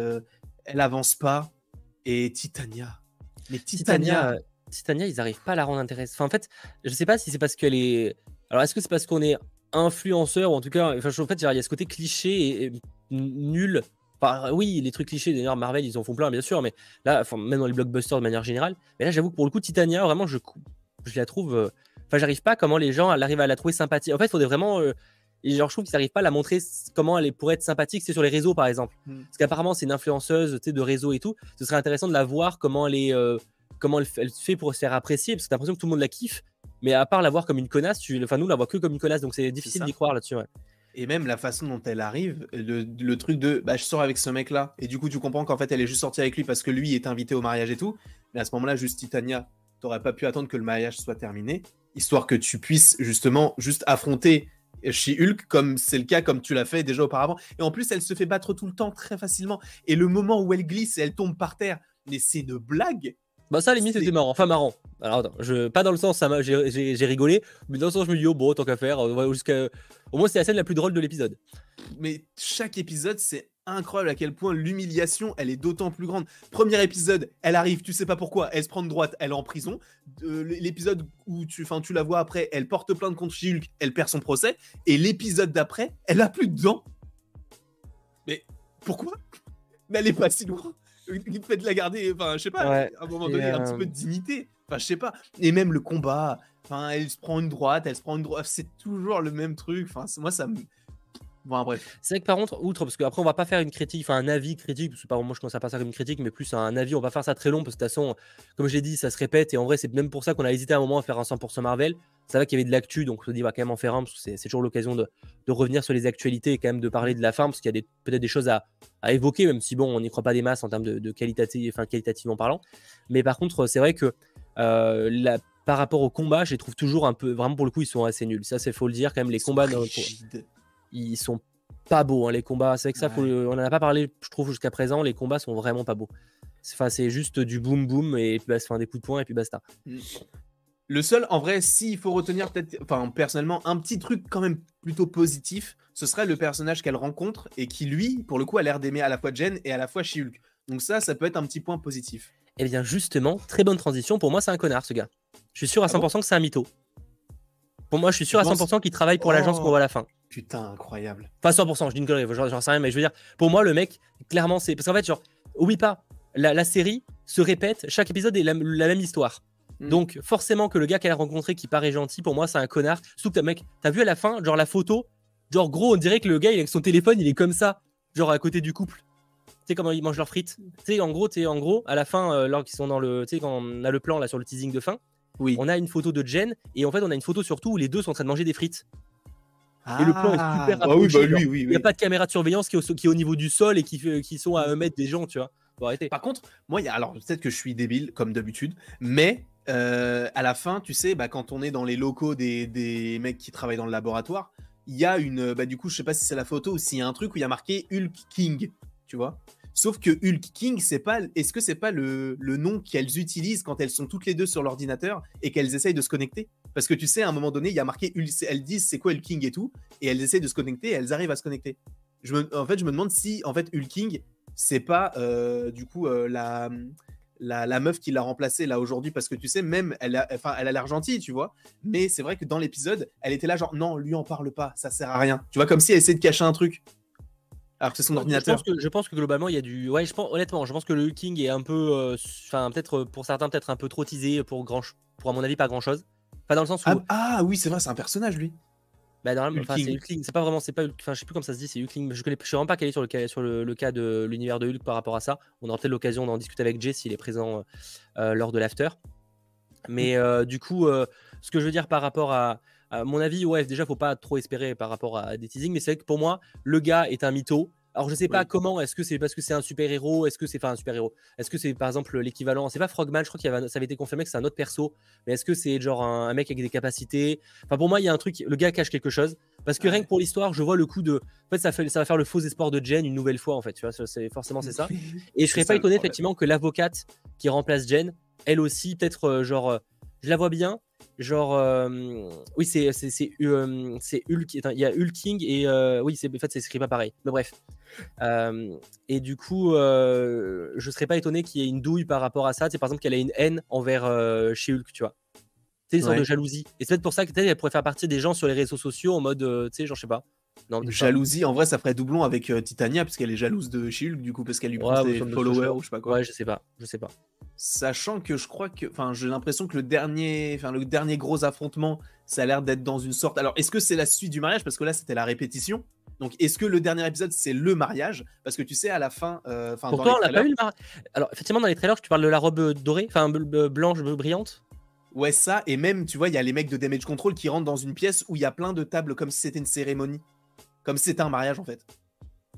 elle avance pas. Et Titania. Mais Titania. Titania, ils arrivent pas à la rendre intéressante. Enfin, en fait, je sais pas si c'est parce qu'elle est. Alors, est-ce que c'est parce qu'on est influenceur, ou en tout cas, enfin, en fait, il y a ce côté cliché et nul. Enfin, oui, les trucs clichés, d'ailleurs, Marvel, ils en font plein, bien sûr, mais là, enfin, même dans les blockbusters de manière générale. Mais là, j'avoue que pour le coup, Titania, vraiment, je, je la trouve. Euh, enfin, j'arrive pas comment les gens arrivent à la trouver sympathique. En fait, il faudrait vraiment. Euh, et genre, je trouve qu'ils n'arrivent pas à la montrer comment elle pourrait être sympathique, c'est sur les réseaux par exemple. Hmm. Parce qu'apparemment, c'est une influenceuse de réseau et tout. Ce serait intéressant de la voir comment elle est, euh, comment elle, elle, fait pour se faire apprécier, parce que t'as l'impression que tout le monde la kiffe. Mais à part la voir comme une connasse, tu, enfin, nous, la voit que comme une connasse, donc c'est difficile d'y croire là-dessus. Ouais. Et même la façon dont elle arrive, le, truc de bah, je sors avec ce mec-là, et du coup tu comprends qu'en fait elle est juste sortie avec lui parce que lui est invité au mariage et tout. Mais à ce moment-là, juste Titania, t'aurais pas pu attendre que le mariage soit terminé, histoire que tu puisses justement juste affronter chez Hulk comme c'est le cas, comme tu l'as fait déjà auparavant. Et en plus, elle se fait battre tout le temps très facilement. Et le moment où elle glisse et elle tombe par terre, mais c'est une blague. Bah ça, à la limite, c'était marrant. Enfin, marrant. Alors, attends, je... pas dans le sens, ça j'ai rigolé, mais dans le sens, je me dis, oh, bon, tant qu'à faire, jusqu'à... au moins, c'est la scène la plus drôle de l'épisode. Mais chaque épisode, c'est incroyable à quel point l'humiliation, elle est d'autant plus grande. Premier épisode, elle arrive, tu sais pas pourquoi, elle se prend de droite, elle est en prison. l'épisode où tu, enfin, tu la vois après, elle porte plainte contre Hulk, elle perd son procès. Et l'épisode d'après, elle a plus de dents. Mais pourquoi? Mais elle est pas si loin il fait de la garder, enfin, je sais pas, à un moment donné, un petit peu de dignité. Enfin, je sais pas. Et même le combat, enfin, elle se prend une droite, elle se prend une droite, c'est toujours le même truc. Enfin, moi, ça me. Bon, bref. C'est vrai que par contre, outre, parce qu'après, on va pas faire une critique, enfin, un avis critique, parce que moi, je commence à pas ça comme une critique, mais plus un avis, on va faire ça très long, parce que de toute façon, comme je l'ai dit, ça se répète, et en vrai, c'est même pour ça qu'on a hésité à un moment à faire un 100% Marvel. C'est vrai qu'il y avait de l'actu, donc on se dit, va quand même en faire un, parce que c'est toujours l'occasion de, revenir sur les actualités et quand même de parler de la fin, parce qu'il y a peut-être des choses à, évoquer, même si bon, on n'y croit pas des masses en termes de, de enfin, qualitativement parlant. Mais par contre, c'est vrai que euh, la, par rapport au combat, je les trouve toujours un peu, vraiment pour le coup, ils sont assez nuls. Ça, c'est faut le dire quand même. Les combats, ils sont pas beaux, hein, les combats. C'est que ça, faut, on en a pas parlé, je trouve, jusqu'à présent. Les combats sont vraiment pas beaux. Enfin, c'est juste du boom boom et puis bah, des coups de poing et puis basta. Mm. Le seul, en vrai, s'il faut retenir peut-être, enfin personnellement, un petit truc quand même plutôt positif, ce serait le personnage qu'elle rencontre et qui, lui, pour le coup, a l'air d'aimer à la fois Jen et à la fois She-Hulk. Donc ça, ça peut être un petit point positif. Eh bien, justement, très bonne transition. Pour moi, c'est un connard, ce gars. Je suis sûr à 100% ah que c'est un mytho. Pour moi, je suis sûr à 100% qu'il travaille pour l'agence qu'on voit à la fin. Putain, incroyable. Pas 100%, je dis une connerie, j'en sais rien, mais je veux dire, pour moi, le mec, clairement, c'est. Parce qu'en fait, genre, oublie pas, la, série se répète, chaque épisode est la même histoire. Mm. Donc, forcément, que le gars qu'elle a rencontré qui paraît gentil, pour moi, c'est un connard. Surtout que, mec, t'as vu à la fin, genre la photo, genre gros, on dirait que le gars, avec son téléphone, il est comme ça, genre à côté du couple. Sais comment ils mangent leurs frites. Tu sais, en gros, tu en gros, à la fin, euh, lorsqu'ils sont dans le, tu sais, quand on a le plan là sur le teasing de fin, Oui. on a une photo de Jen et en fait, on a une photo surtout où les deux sont en train de manger des frites. Et le plan est super Ah oui, bah rapproché, genre, oui, Il oui. n'y a pas de caméra de surveillance qui est au, qui est au niveau du sol et qui, qui sont à un mètre des gens, tu vois. Faut arrêter. Par contre, moi, y a, alors peut-être que je suis débile comme d'habitude, mais euh, à la fin, tu sais, bah, quand on est dans les locaux des, des mecs qui travaillent dans le laboratoire, il y a une, bah, du coup, je sais pas si c'est la photo ou s'il y a un truc où il y a marqué Hulk King, tu vois. Sauf que Hulk King, c'est pas, est-ce que c'est pas le, nom qu'elles utilisent quand elles sont toutes les deux sur l'ordinateur et qu'elles essayent de se connecter? Parce que tu sais, à un moment donné, il y a marqué, elles disent c'est quoi Hulk King et tout, et elles essayent de se connecter elles arrivent à se connecter. En fait, je me demande si, en fait, Hulk King, c'est pas euh, du coup euh, la, la, la meuf qui l'a remplacée là aujourd'hui parce que tu sais même elle a enfin elle a l'air gentille tu vois mais c'est vrai que dans l'épisode elle était là genre non lui en parle pas ça sert à rien. Tu vois comme si elle essayait de cacher un truc alors que c'est son Je ordinateur pense, que, je pense que globalement, il y a du. Ouais, je pense, honnêtement, je pense que le Hulking est un peu. euh, Enfin, peut-être euh, pour certains, peut-être un peu trop teasé pour grand. Pour à mon avis, pas grand chose. Pas dans le sens où. ah, ah oui c'est vrai c'est un personnage lui Bah, normalement, c'est Hulkling, c'est pas vraiment, c'est pas, Hulk- enfin, je sais plus comment ça se dit, c'est Hulkling. Je connais, je suis vraiment pas calé sur le cas, sur le, le cas de l'univers de Hulk par rapport à ça. On aura peut-être l'occasion d'en discuter avec Jay s'il est présent euh, lors de l'after. Mais euh, du coup, euh, ce que je veux dire par rapport à, mon avis, ouais, déjà, faut pas trop espérer par rapport à des teasings. Mais c'est vrai que pour moi, le gars est un mytho. Alors, je sais pas Oui. comment. Est-ce que c'est parce que c'est un super héros Est-ce que c'est enfin un super héros Est-ce que c'est par exemple l'équivalent C'est pas Frogman. Je crois qu'il ça avait été confirmé que c'est un autre perso. Mais est-ce que c'est genre un, un mec avec des capacités? Enfin, pour moi, il y a un truc. Le gars cache quelque chose. Parce que rien que pour l'histoire, je vois le coup de. En fait, ça, fait, ça va faire le faux espoir de Jen une nouvelle fois, en fait. Tu vois, c'est forcément c'est ça. Et je serais pas étonné effectivement que l'avocate qui remplace Jen, elle aussi, peut-être euh, genre, euh, je la vois bien, genre, euh, oui c'est c'est c'est euh, Hulk, il y a Hulking et euh, oui c'est en fait c'est écrit pas pareil, mais bref. Et du coup, je serais pas étonné qu'il y ait une douille par rapport à ça. C'est par exemple qu'elle a une haine envers chez Hulk, tu vois. C'est une sorte Ouais. de jalousie. Et c'est peut-être pour ça que peut-être elle pourrait faire partie des gens sur les réseaux sociaux en mode, tu sais, genre je sais pas. Non, jalousie en vrai ça ferait doublon avec euh, Titania parce qu'elle est jalouse de She-Hulk du coup parce qu'elle lui prend Ouais, de followers ou je sais pas quoi Ouais, je sais pas, je sais pas. Sachant que je crois que, enfin, j'ai l'impression que le dernier, enfin, le dernier gros affrontement, ça a l'air d'être dans une sorte. Alors, est-ce que c'est la suite du mariage? Parce que là, c'était la répétition. Donc, est-ce que le dernier épisode, c'est le mariage? Parce que tu sais, à la fin, euh, dans les on n'a pas eu le mar... Alors, effectivement, dans les trailers, tu parles de la robe euh, dorée, enfin blanche, brillante. Ouais, ça, et même, tu vois, il y a les mecs de Damage Control qui rentrent dans une pièce où il y a plein de tables comme si c'était une cérémonie. Comme si c'était un mariage, en fait.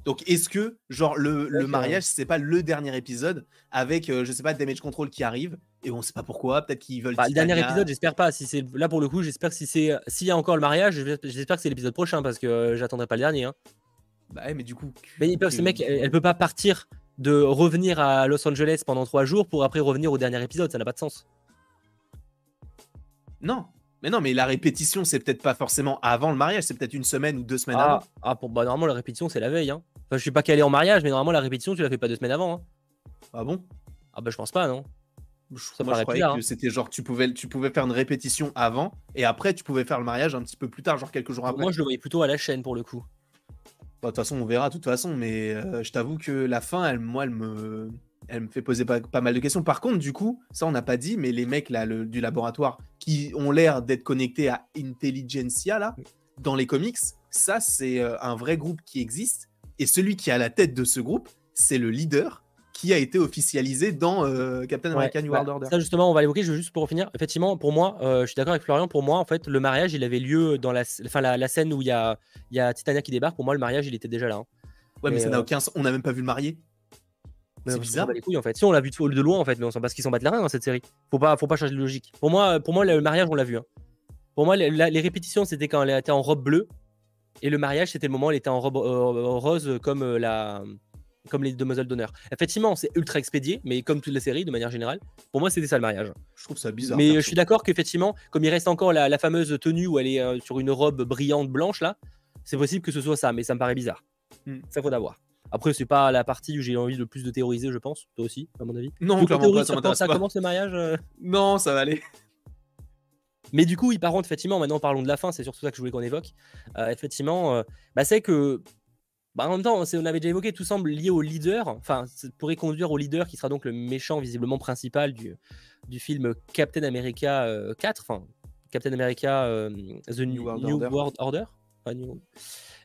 Donc, est-ce que, genre, le, le mariage, c'est pas le dernier épisode avec, euh, je sais pas, Damage Control qui arrive et on sait pas pourquoi, peut-être qu'ils veulent. Bah, le dernier épisode, j'espère pas. Si c'est là pour le coup, j'espère que si c'est s'il y a encore le mariage, j'espère que c'est l'épisode prochain parce que euh, j'attendrai pas le dernier. hein. Bah, ouais, mais du coup. Mais ils peuvent, que- ce mec, elle, elle peut pas partir de revenir à Los Angeles pendant trois jours pour après revenir au dernier épisode. Ça n'a pas de sens. Non. Mais non, mais la répétition, c'est peut-être pas forcément avant le mariage, c'est peut-être une semaine ou deux semaines Ah, avant. ah, pour, bah, normalement la répétition c'est la veille. Hein. Enfin, je suis pas calé en mariage, mais normalement la répétition tu la fais pas deux semaines avant. hein. Ah bon? Ah bah je pense pas, non. Je, Ça Moi, je croyais que hein. c'était genre, tu pouvais, tu pouvais faire une répétition avant, et après, tu pouvais faire le mariage un petit peu plus tard, genre quelques jours après. Moi je le voyais plutôt à la chaîne pour le coup. Bah, De toute façon, on verra, de toute façon, mais euh, je t'avoue que la fin, elle, moi, elle me, elle me fait poser pas, pas mal de questions. Par contre, du coup, ça, on n'a pas dit, mais les mecs là, le- du laboratoire qui ont l'air d'être connectés à Intelligentsia, là, dans les comics, ça, c'est euh, un vrai groupe qui existe. Et celui qui est à la tête de ce groupe, c'est le leader qui a été officialisé dans euh, Captain America Ouais, New bah, World Order. Ça justement, on va l'évoquer. Juste pour finir. Effectivement, pour moi, euh, je suis d'accord avec Florian. Pour moi, en fait, le mariage, il avait lieu dans la, enfin, la, la scène où il y a, y a Titania qui débarque. Pour moi, le mariage, il était déjà là. hein. Ouais, mais mais, ça n'a aucun sens. On n'a même pas vu le marié. C'est s'en bizarre. les couilles, en fait. Si on l'a vu de, loin en fait, mais on sent pas ce qu'ils s'en battent la reine dans cette série. Faut pas, faut pas changer de logique. Pour moi, pour moi, le mariage, on l'a vu. hein. Pour moi, les, la- les répétitions, c'était quand elle était en robe bleue, et le mariage, c'était le moment où elle était en robe euh, rose, comme euh, la, comme les demoiselles d'honneur. Effectivement, c'est ultra expédié, mais comme toutes les séries, de manière générale, pour moi, c'était ça le mariage. Je trouve ça bizarre. Mais euh, je suis d'accord qu'effectivement, comme il reste encore la, la fameuse tenue où elle est euh, sur une robe brillante blanche là, c'est possible que ce soit ça, mais ça me paraît bizarre. Hmm. Ça faut d'avoir. Après, c'est pas la partie où j'ai envie le plus de théoriser, je pense. Toi aussi, à mon avis. Non, clairement pas, ça ça pas. commence le mariage euh Non, ça va aller. Mais du coup, il par contre, effectivement, maintenant parlons de la fin, c'est surtout ça que je voulais qu'on évoque. Euh, effectivement, euh, bah, c'est que. bah, en même temps, on avait déjà évoqué, tout semble lié au leader. Enfin, ça pourrait conduire au leader qui sera donc le méchant visiblement principal du, du film Captain America euh, 4. Enfin, Captain America The New, World New Order. World Order. New-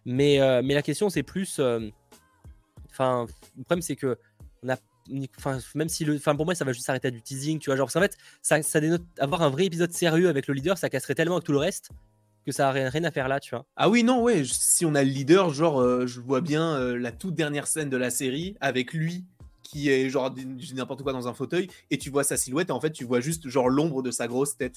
Mais, mais la question, c'est plus. Enfin, le problème, c'est que on a. Enfin, même si le. Enfin, pour moi, ça va juste s'arrêter à du teasing, tu vois. Genre, en fait, ça, ça dénote. Avoir un vrai épisode sérieux avec le leader, ça casserait tellement avec tout le reste que ça a rien à faire là, tu vois. Ah oui, non, ouais. Si on a le leader, genre, euh, je vois bien euh, la toute dernière scène de la série avec lui qui est genre n'importe quoi dans un fauteuil et tu vois sa silhouette et en fait tu vois juste genre l'ombre de sa grosse tête.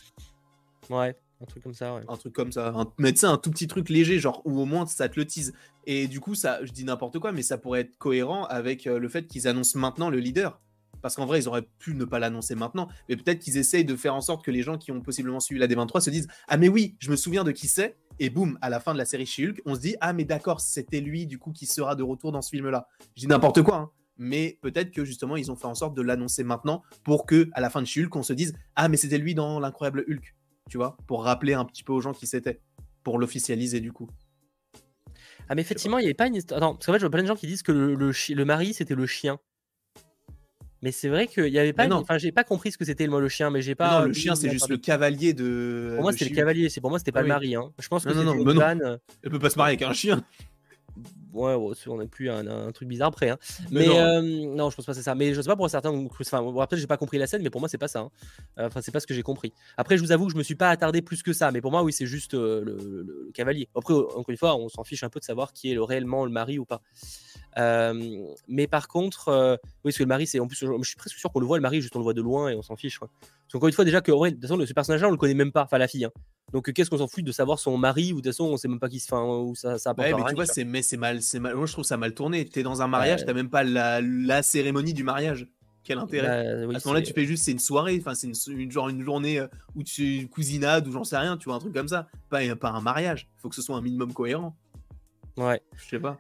Ouais. Un truc comme ça, ouais. Un truc comme ça. Un, mais tu sais, un tout petit truc léger, genre, où au moins ça te le tease. Et du coup, ça, je dis n'importe quoi, mais ça pourrait être cohérent avec euh, le fait qu'ils annoncent maintenant le leader. Parce qu'en vrai, ils auraient pu ne pas l'annoncer maintenant, mais peut-être qu'ils essayent de faire en sorte que les gens qui ont possiblement suivi la D23 se disent Ah, mais oui, je me souviens de qui c'est. Et boum, à la fin de la série She-Hulk, on se dit Ah, mais d'accord, c'était lui, du coup, qui sera de retour dans ce film-là. Je dis n'importe quoi, hein. mais peut-être que justement, ils ont fait en sorte de l'annoncer maintenant pour que, à la fin de She-Hulk, on se dise Ah, mais c'était lui dans l'incroyable Hulk tu vois, pour rappeler un petit peu aux gens qui c'était, pour l'officialiser du coup. Ah, mais effectivement, il n'y avait pas une histoire. Attends, parce qu'en fait, je vois plein de gens qui disent que le, le, mari, c'était le chien. Mais c'est vrai qu'il n'y avait pas. Enfin, j'ai pas compris ce que c'était le, le chien, mais j'ai pas. non, le chien, c'est juste le cavalier de. Pour moi, c'était le cavalier. C'est pour moi, c'était pas le mari. Hein. Je pense que non, non, non, non. Elle peut pas se marier avec un chien ouais, on n'a plus un, truc bizarre après. Hein. Mais, non. Euh, non. je pense pas que c'est ça. Mais je sais pas pour certains. Enfin, peut-être j'ai pas compris la scène, mais pour moi c'est pas ça. Hein. Euh, enfin, c'est pas ce que j'ai compris. Après, je vous avoue que je me suis pas attardé plus que ça. Mais pour moi, oui, c'est juste euh, le, cavalier. Après, encore une fois, on s'en fiche un peu de savoir qui est le, réellement le mari ou pas. Mais par contre, oui, parce que le mari, c'est en plus, je suis presque sûr qu'on le voit le mari, juste on le voit de loin et on s'en fiche. Quoi. Parce qu'encore une fois, déjà que de toute façon, ce personnage-là, on le connaît même pas, enfin la fille. Hein. Donc qu'est-ce qu'on s'en fout de savoir son mari ou de toute façon on sait même pas qui se fait ou ça ça ouais, mais tu vois c'est mais c'est mal c'est mal moi je trouve ça mal tourné t'es dans un mariage t'as même pas la, la, cérémonie du mariage quel intérêt? Bah, à ce moment-là tu fais juste c'est une soirée enfin c'est une, genre une journée euh, où tu une cousinade ou j'en sais rien tu vois un truc comme ça pas pas un mariage faut que ce soit un minimum cohérent ouais je sais pas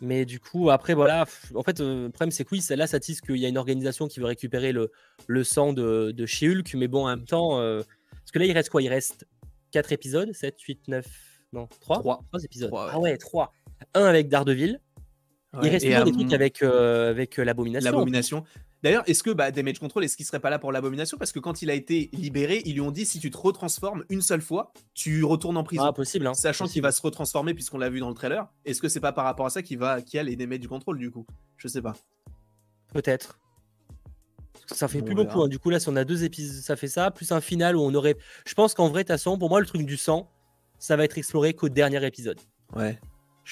mais du coup, après, voilà, en fait, euh, le problème, c'est que oui, là, ça tisse qu'il y a une organisation qui veut récupérer le, le sang de, de chez Hulk, mais bon, en même temps, euh, parce que là, il reste quoi? Il reste 4 épisodes 7, 8, 9, non, 3 3, épisodes. Ah ouais, 3. Un avec Daredevil. il reste toujours des trucs avec, euh, avec l'abomination. L'abomination. D'ailleurs, est-ce que bah, Damage Control, est-ce qu'il serait pas là pour l'abomination? Parce que quand il a été libéré, ils lui ont dit si tu te retransformes une seule fois, tu retournes en prison. Ah, possible. Hein. Sachant qu'il va se retransformer puisqu'on l'a vu dans le trailer. Est-ce que c'est pas par rapport à ça qu'il va, qu'il a les Damage Control du coup? Je sais pas. Peut-être. Ça fait plus beaucoup. Hein. Du coup, là, si on a deux épisodes, ça fait ça. Plus un final où on aurait. Je pense qu'en vrai, façon, pour moi, le truc du sang, ça va être exploré qu'au dernier épisode. Ouais.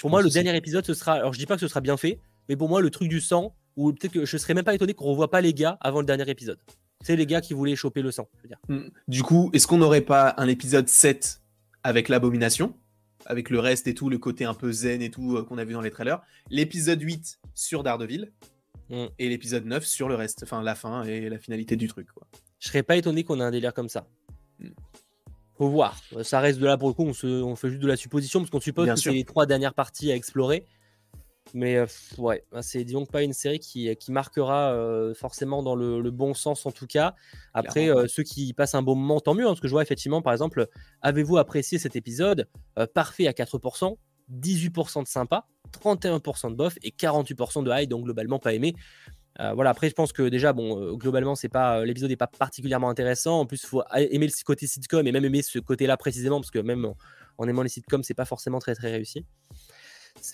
Pour moi, le dernier épisode, ce sera. Alors, je dis pas que ce sera bien fait, mais pour moi, le truc du sang, ou peut-être que je serais même pas étonné qu'on revoit pas les gars avant le dernier épisode. C'est les gars qui voulaient choper le sang. Hmm. Du coup, est-ce qu'on n'aurait pas un épisode 7 avec l'abomination avec le reste et tout, le côté un peu zen et tout euh, qu'on a vu dans les trailers. L'épisode 8 sur Daredevil. Hmm. Et l'épisode 9 sur le reste, enfin la fin et la finalité du truc. Quoi. Je serais pas étonné qu'on ait un délire comme ça. Hmm. Faut voir. Ça reste de là pour le coup, on, on fait juste de la supposition parce qu'on suppose que c'est les trois dernières parties à explorer. Mais euh, ouais, bah, c'est disons pas une série qui, qui marquera euh, forcément dans le, bon sens en tout cas. Après, euh, ceux qui passent un bon moment, tant mieux. Hein, parce que je vois effectivement, par exemple, avez-vous apprécié cet épisode Parfait à 4%, 18% de sympa, 31% de bof et 48% de high, donc globalement pas aimé. voilà, après, je pense que déjà, bon, globalement, c'est pas l'épisode n'est pas particulièrement intéressant. En plus, il faut aimer le côté sitcom et même aimer ce côté-là précisément, parce que même en, en aimant les sitcoms, c'est pas forcément très très réussi.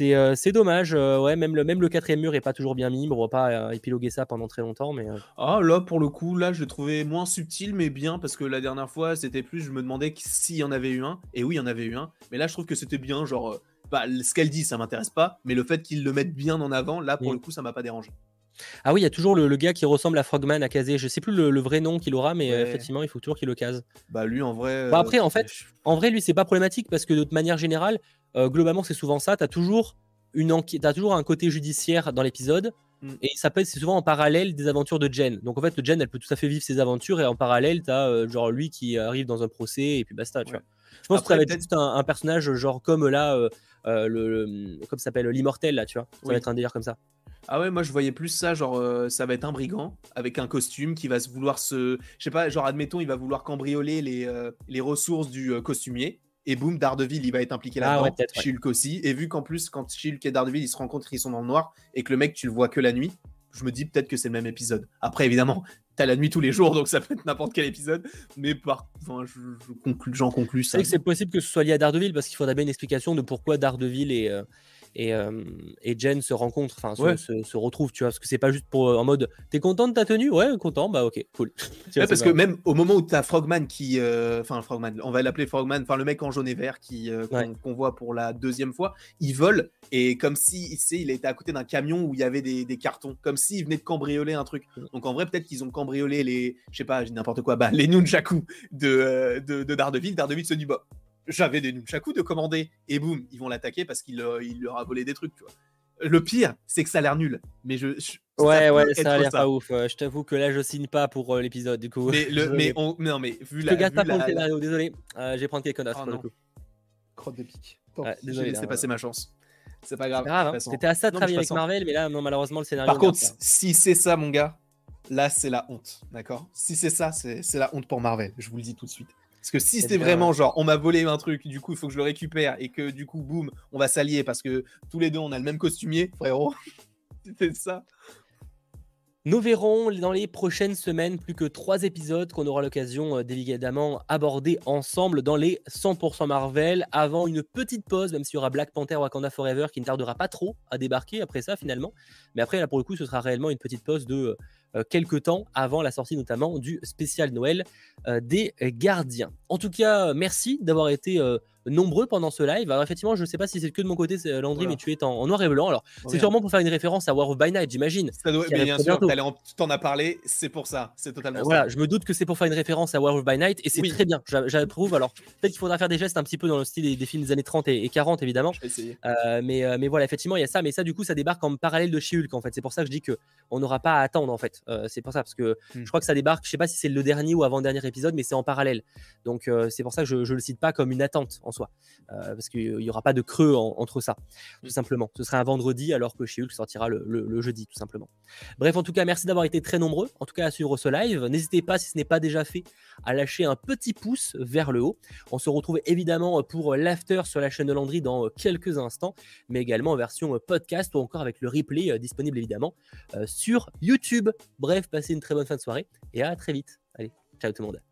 Euh, c'est dommage. Euh, ouais, même le, même le quatrième mur est pas toujours bien mis. On va pas euh, épiloguer ça pendant très longtemps. Mais, Ah, là, pour le coup, là, je le trouvais moins subtil, mais bien, parce que la dernière fois, c'était plus, je me demandais s'il y en avait eu un. Et oui, il y en avait eu un. Mais là, je trouve que c'était bien. Genre, bah, ce qu'elle dit, ça m'intéresse pas. Mais le fait qu'ils le mettent bien en avant, là, pour le coup, ça m'a pas dérangé. Ah oui, il y a toujours le, gars qui ressemble à Frogman à caser. Je sais plus le, vrai nom qu'il aura, mais effectivement, il faut toujours qu'il le case. Bah lui, en vrai. Bah, après, en fait, en vrai, lui, c'est pas problématique parce que de manière générale, globalement, c'est souvent ça. Tu as toujours une enquête, as toujours un côté judiciaire dans l'épisode. Mm. Et ça peut être souvent en parallèle des aventures de Jen. Donc en fait, Jen, elle peut tout à fait vivre ses aventures et en parallèle, tu as euh, genre lui qui arrive dans un procès et puis basta. Tu vois. Je pense que ça va être juste un, personnage genre comme là, euh, euh, le, comme s'appelle l'immortel là, tu vois. Ça va être un délire comme ça. Ah ouais, moi je voyais plus ça, genre ça va être un brigand avec un costume qui va se vouloir se. Je sais pas, genre admettons, il va vouloir cambrioler les, les ressources du costumier et boum, Daredevil, il va être impliqué ah là-dedans. Shulk aussi. Et vu qu'en plus, quand Shulk et Daredevil, ils se rencontrent, ils sont dans le noir, et que le mec, tu le vois que la nuit, je me dis peut-être que c'est le même épisode. Après, évidemment, t'as la nuit tous les jours, donc ça peut être n'importe quel épisode. Mais par... enfin, j'en conclus, ça. C'est que c'est possible que ce soit lié à Daredevil, parce qu'il faudrait bien une explication de pourquoi Daredevil est, euh, et, euh, et Jen se rencontre, enfin se, se, retrouve, tu vois, parce que c'est pas juste pour en mode t'es content de ta tenue? Ouais, content, bah ok, cool. parce que même au moment où t'as Frogman qui, enfin Frogman, on va l'appeler Frogman, enfin le mec en jaune et vert qui qu'on voit pour la deuxième fois, il vole et comme si il était à côté d'un camion où il y avait des, des cartons, comme s'il venait de cambrioler un truc. Mm. Donc en vrai, peut-être qu'ils ont cambriolé les, je sais pas, n'importe quoi, bah, les nunchaku de, de, de Daredevil. Daredevil se dit, bah, j'avais des nunchaku de commander. Et boum, ils vont l'attaquer parce qu'il euh, il leur a volé des trucs, tu vois. Le pire, c'est que ça a l'air nul. Mais je. ouais, ouais, ça a l'air pas ouf. Je t'avoue que là, je signe pas pour euh, l'épisode, du coup. Mais, le, mais, on, non, mais vu je la. garde pas pour le scénario, désolé. Euh, je vais prendre quelques notes oh, pour le coup. Crotte de pique. désolé, c'est passé ma chance. C'est pas grave. grave hein. T'étais à ça de travailler avec Marvel, mais là, non, malheureusement, le scénario. Par contre, si c'est ça, mon gars, là, c'est la honte. D'accord? Si c'est ça, c'est la honte pour Marvel. Je vous le dis tout de suite. Parce que si c'était vraiment genre, on m'a volé un truc, du coup, il faut que je le récupère et que du coup, boum, on va s'allier parce que tous les deux, on a le même costumier, frérot. c'était ça. Nous verrons dans les prochaines semaines plus que trois épisodes qu'on aura l'occasion euh, d'évidemment aborder ensemble dans les 100% Marvel avant une petite pause, même s'il y aura Black Panther Wakanda Forever qui ne tardera pas trop à débarquer après ça finalement. Mais après, là pour le coup, ce sera réellement une petite pause de euh, quelques temps avant la sortie notamment du spécial Noël euh, des Gardiens. En tout cas, merci d'avoir été nombreux pendant ce live. Alors effectivement, je ne sais pas si c'est que de mon côté, Landry, mais tu es en, noir et blanc. Alors c'est sûrement pour faire une référence à War of by Night, j'imagine. Ça doit, bien sûr, tu t'en as parlé, c'est pour ça, c'est totalement Voilà, je me doute que c'est pour faire une référence à War of by Night, et c'est très bien, j'approuve. Alors peut-être qu'il faudra faire des gestes un petit peu dans le style des, films des années 30 et, 40, évidemment. Euh, mais, euh, mais voilà, effectivement, il y a ça, mais ça, du coup, ça débarque en parallèle de She-Hulk, en fait. C'est pour ça que je dis qu'on n'aura pas à attendre, en fait. Euh, c'est pour ça, parce que hmm. je crois que ça débarque, je sais pas si c'est le dernier ou avant-dernier épisode, mais c'est en parallèle. Donc c'est pour ça que je, je le cite pas comme une attente en soi. Euh, parce qu'il n'y aura pas de creux entre ça, tout mm. simplement. Ce sera un vendredi alors que chez Hulk sortira le, jeudi, tout simplement. Bref, en tout cas, merci d'avoir été très nombreux, en tout cas à suivre ce live. N'hésitez pas, si ce n'est pas déjà fait, à lâcher un petit pouce vers le haut. On se retrouve évidemment pour l'after sur la chaîne de Landry dans quelques instants, mais également en version podcast ou encore avec le replay euh, disponible évidemment euh, sur YouTube. Bref, passez une très bonne fin de soirée et à très vite. Allez, ciao tout le monde.